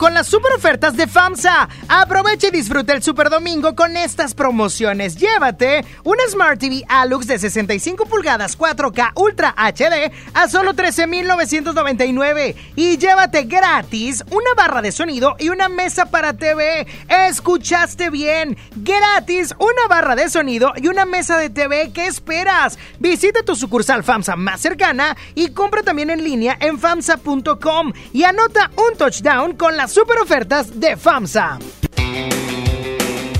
Con las super ofertas de FAMSA. Aprovecha y disfruta el Super Domingo con estas promociones. Llévate una Smart TV Alux de 65 pulgadas 4K Ultra HD a solo 13,999. Y llévate gratis una barra de sonido y una mesa para TV. ¿Escuchaste bien? Gratis una barra de sonido y una mesa de TV. ¿Qué esperas? Visita tu sucursal FAMSA más cercana y compra también en línea en FAMSA.com y anota un touchdown con las super ofertas de FAMSA.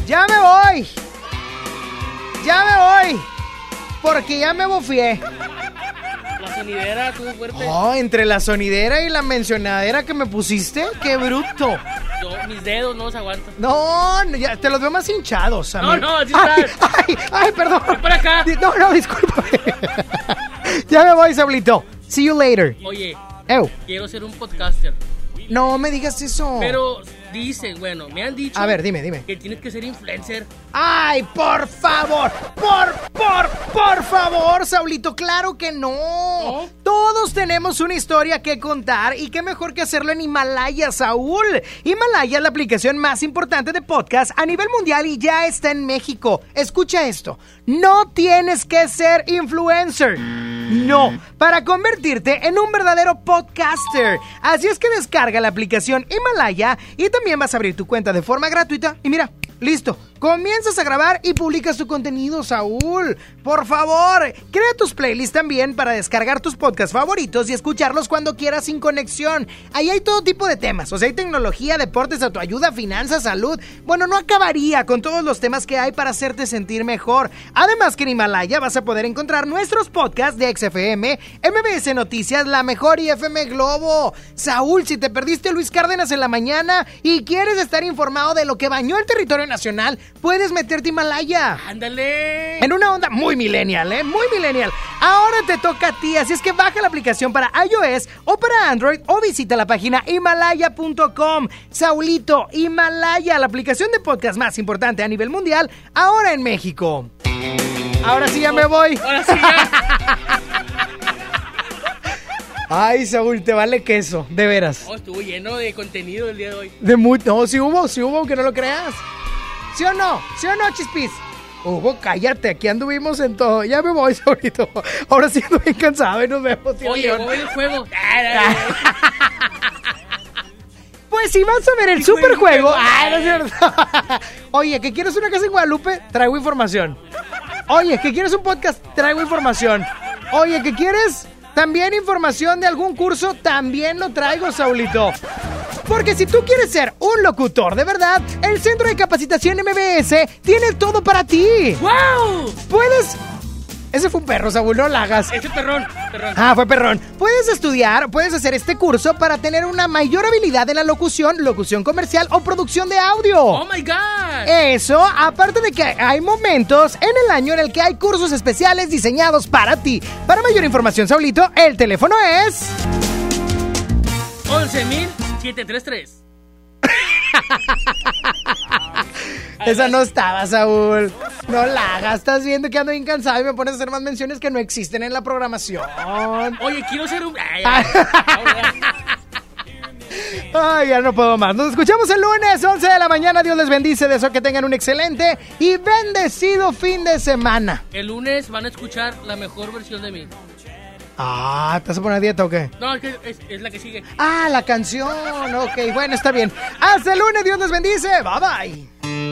Ya me voy. Ya me voy. Porque ya me bofié. La sonidera estuvo fuerte. Oh, entre la sonidera y la mencionadera que me pusiste, qué bruto. Yo, mis dedos no los aguantan. No, no, ya te los veo más hinchados. No, amigo. no, así ay, ay, ay, perdón. Ven para acá. No, no, disculpa. ya me voy, Sablito. See you later. Oye, Ew. quiero ser un podcaster. No me digas eso. Pero dicen, bueno, me han dicho. A ver, dime, dime. Que tienes que ser influencer. Ay, por favor, por, por, por favor, Saulito, claro que no. Todos tenemos una historia que contar y qué mejor que hacerlo en Himalaya, Saúl. Himalaya es la aplicación más importante de podcast a nivel mundial y ya está en México. Escucha esto, no tienes que ser influencer. No, para convertirte en un verdadero podcaster. Así es que descarga la aplicación Himalaya y también vas a abrir tu cuenta de forma gratuita. Y mira, listo. Comienzas a grabar y publicas tu contenido, Saúl. Por favor, crea tus playlists también para descargar tus podcasts favoritos y escucharlos cuando quieras sin conexión. Ahí hay todo tipo de temas, o sea, hay tecnología, deportes, autoayuda, finanzas, salud. Bueno, no acabaría con todos los temas que hay para hacerte sentir mejor. Además que en Himalaya vas a poder encontrar nuestros podcasts de XFM, MBS Noticias, La Mejor y FM Globo. Saúl, si te perdiste Luis Cárdenas en la mañana y quieres estar informado de lo que bañó el territorio nacional, puedes meterte Himalaya. ¡Ándale! En una onda muy millennial, ¿eh? Muy millennial. Ahora te toca a ti, así es que baja la aplicación para iOS o para Android o visita la página himalaya.com. Saulito, Himalaya, la aplicación de podcast más importante a nivel mundial, ahora en México. Ahora sí ya me voy. Ahora sí ya. Ay, Saúl, te vale queso, de veras. Oh, estuvo lleno de contenido el día de hoy. De muy... No, sí hubo, sí hubo, aunque no lo creas. ¿Sí o no? ¿Sí o no, Chispis? Hugo, cállate, aquí anduvimos en todo. Ya me voy, Saulito. Ahora sí ando bien cansado y nos vemos. tío Oye, voy el juego. Pues si vas a ver el superjuego. Ay, no es cierto. Oye, ¿que quieres una casa en Guadalupe? Traigo información. Oye, ¿que quieres un podcast? Traigo información. Oye, ¿que quieres también información de algún curso? También lo traigo, Saulito. Porque si tú quieres ser un locutor de verdad, el Centro de Capacitación MBS tiene todo para ti. ¡Wow! Puedes. Ese fue un perro, Saúl, no la hagas. Ese perrón, perrón. Ah, fue perrón. Puedes estudiar, puedes hacer este curso para tener una mayor habilidad en la locución, locución comercial o producción de audio. ¡Oh, my God! Eso, aparte de que hay momentos en el año en el que hay cursos especiales diseñados para ti. Para mayor información, Saulito, el teléfono es... 11.733. Esa no estaba, Saúl. No la hagas. Estás viendo que ando bien cansado y me pones a hacer más menciones que no existen en la programación. Oye, quiero ser un. Ay, ay, ay. Ay, ya no puedo más. Nos escuchamos el lunes, 11 de la mañana. Dios les bendice. Deseo que tengan un excelente y bendecido fin de semana. El lunes van a escuchar la mejor versión de mí. Ah, ¿te vas a poner dieta o qué? No, es, es, es la que sigue. Ah, la canción. Ok, bueno, está bien. Hasta el lunes. Dios les bendice. Bye bye.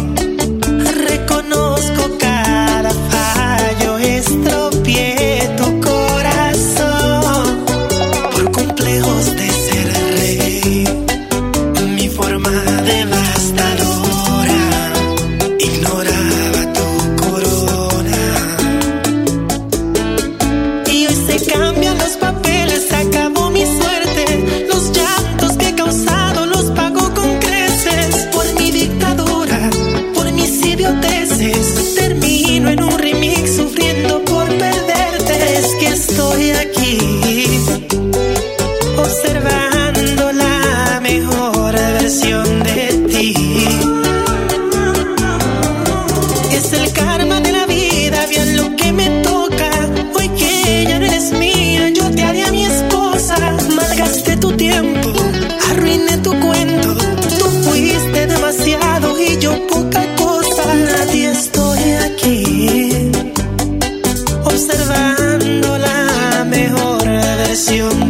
canción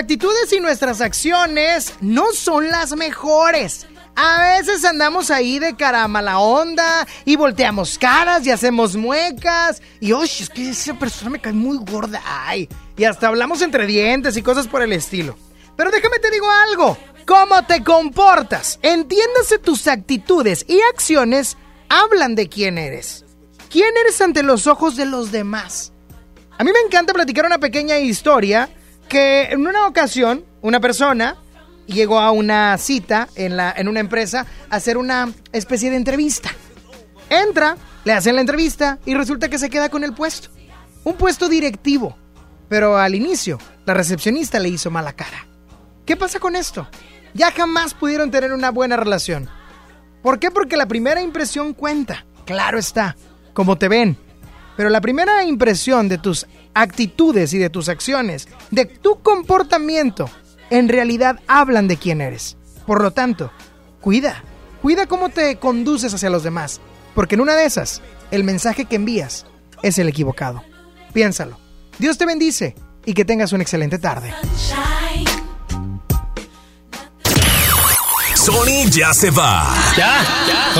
actitudes y nuestras acciones no son las mejores. A veces andamos ahí de cara a mala onda y volteamos caras y hacemos muecas. Y oye, es que esa persona me cae muy gorda. Ay, y hasta hablamos entre dientes y cosas por el estilo. Pero déjame te digo algo. ¿Cómo te comportas? Entiéndase tus actitudes y acciones hablan de quién eres. ¿Quién eres ante los ojos de los demás? A mí me encanta platicar una pequeña historia que en una ocasión una persona llegó a una cita en, la, en una empresa a hacer una especie de entrevista. Entra, le hacen la entrevista y resulta que se queda con el puesto. Un puesto directivo. Pero al inicio, la recepcionista le hizo mala cara. ¿Qué pasa con esto? Ya jamás pudieron tener una buena relación. ¿Por qué? Porque la primera impresión cuenta. Claro está, como te ven. Pero la primera impresión de tus actitudes y de tus acciones, de tu comportamiento, en realidad hablan de quién eres. Por lo tanto, cuida, cuida cómo te conduces hacia los demás, porque en una de esas, el mensaje que envías es el equivocado. Piénsalo. Dios te bendice y que tengas una excelente tarde. Sony ya se va. ¿Ya?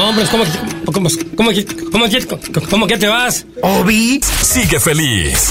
Hombre, ¿cómo, que- cómo, cómo, cómo, que- cómo que te vas? Obi sigue feliz.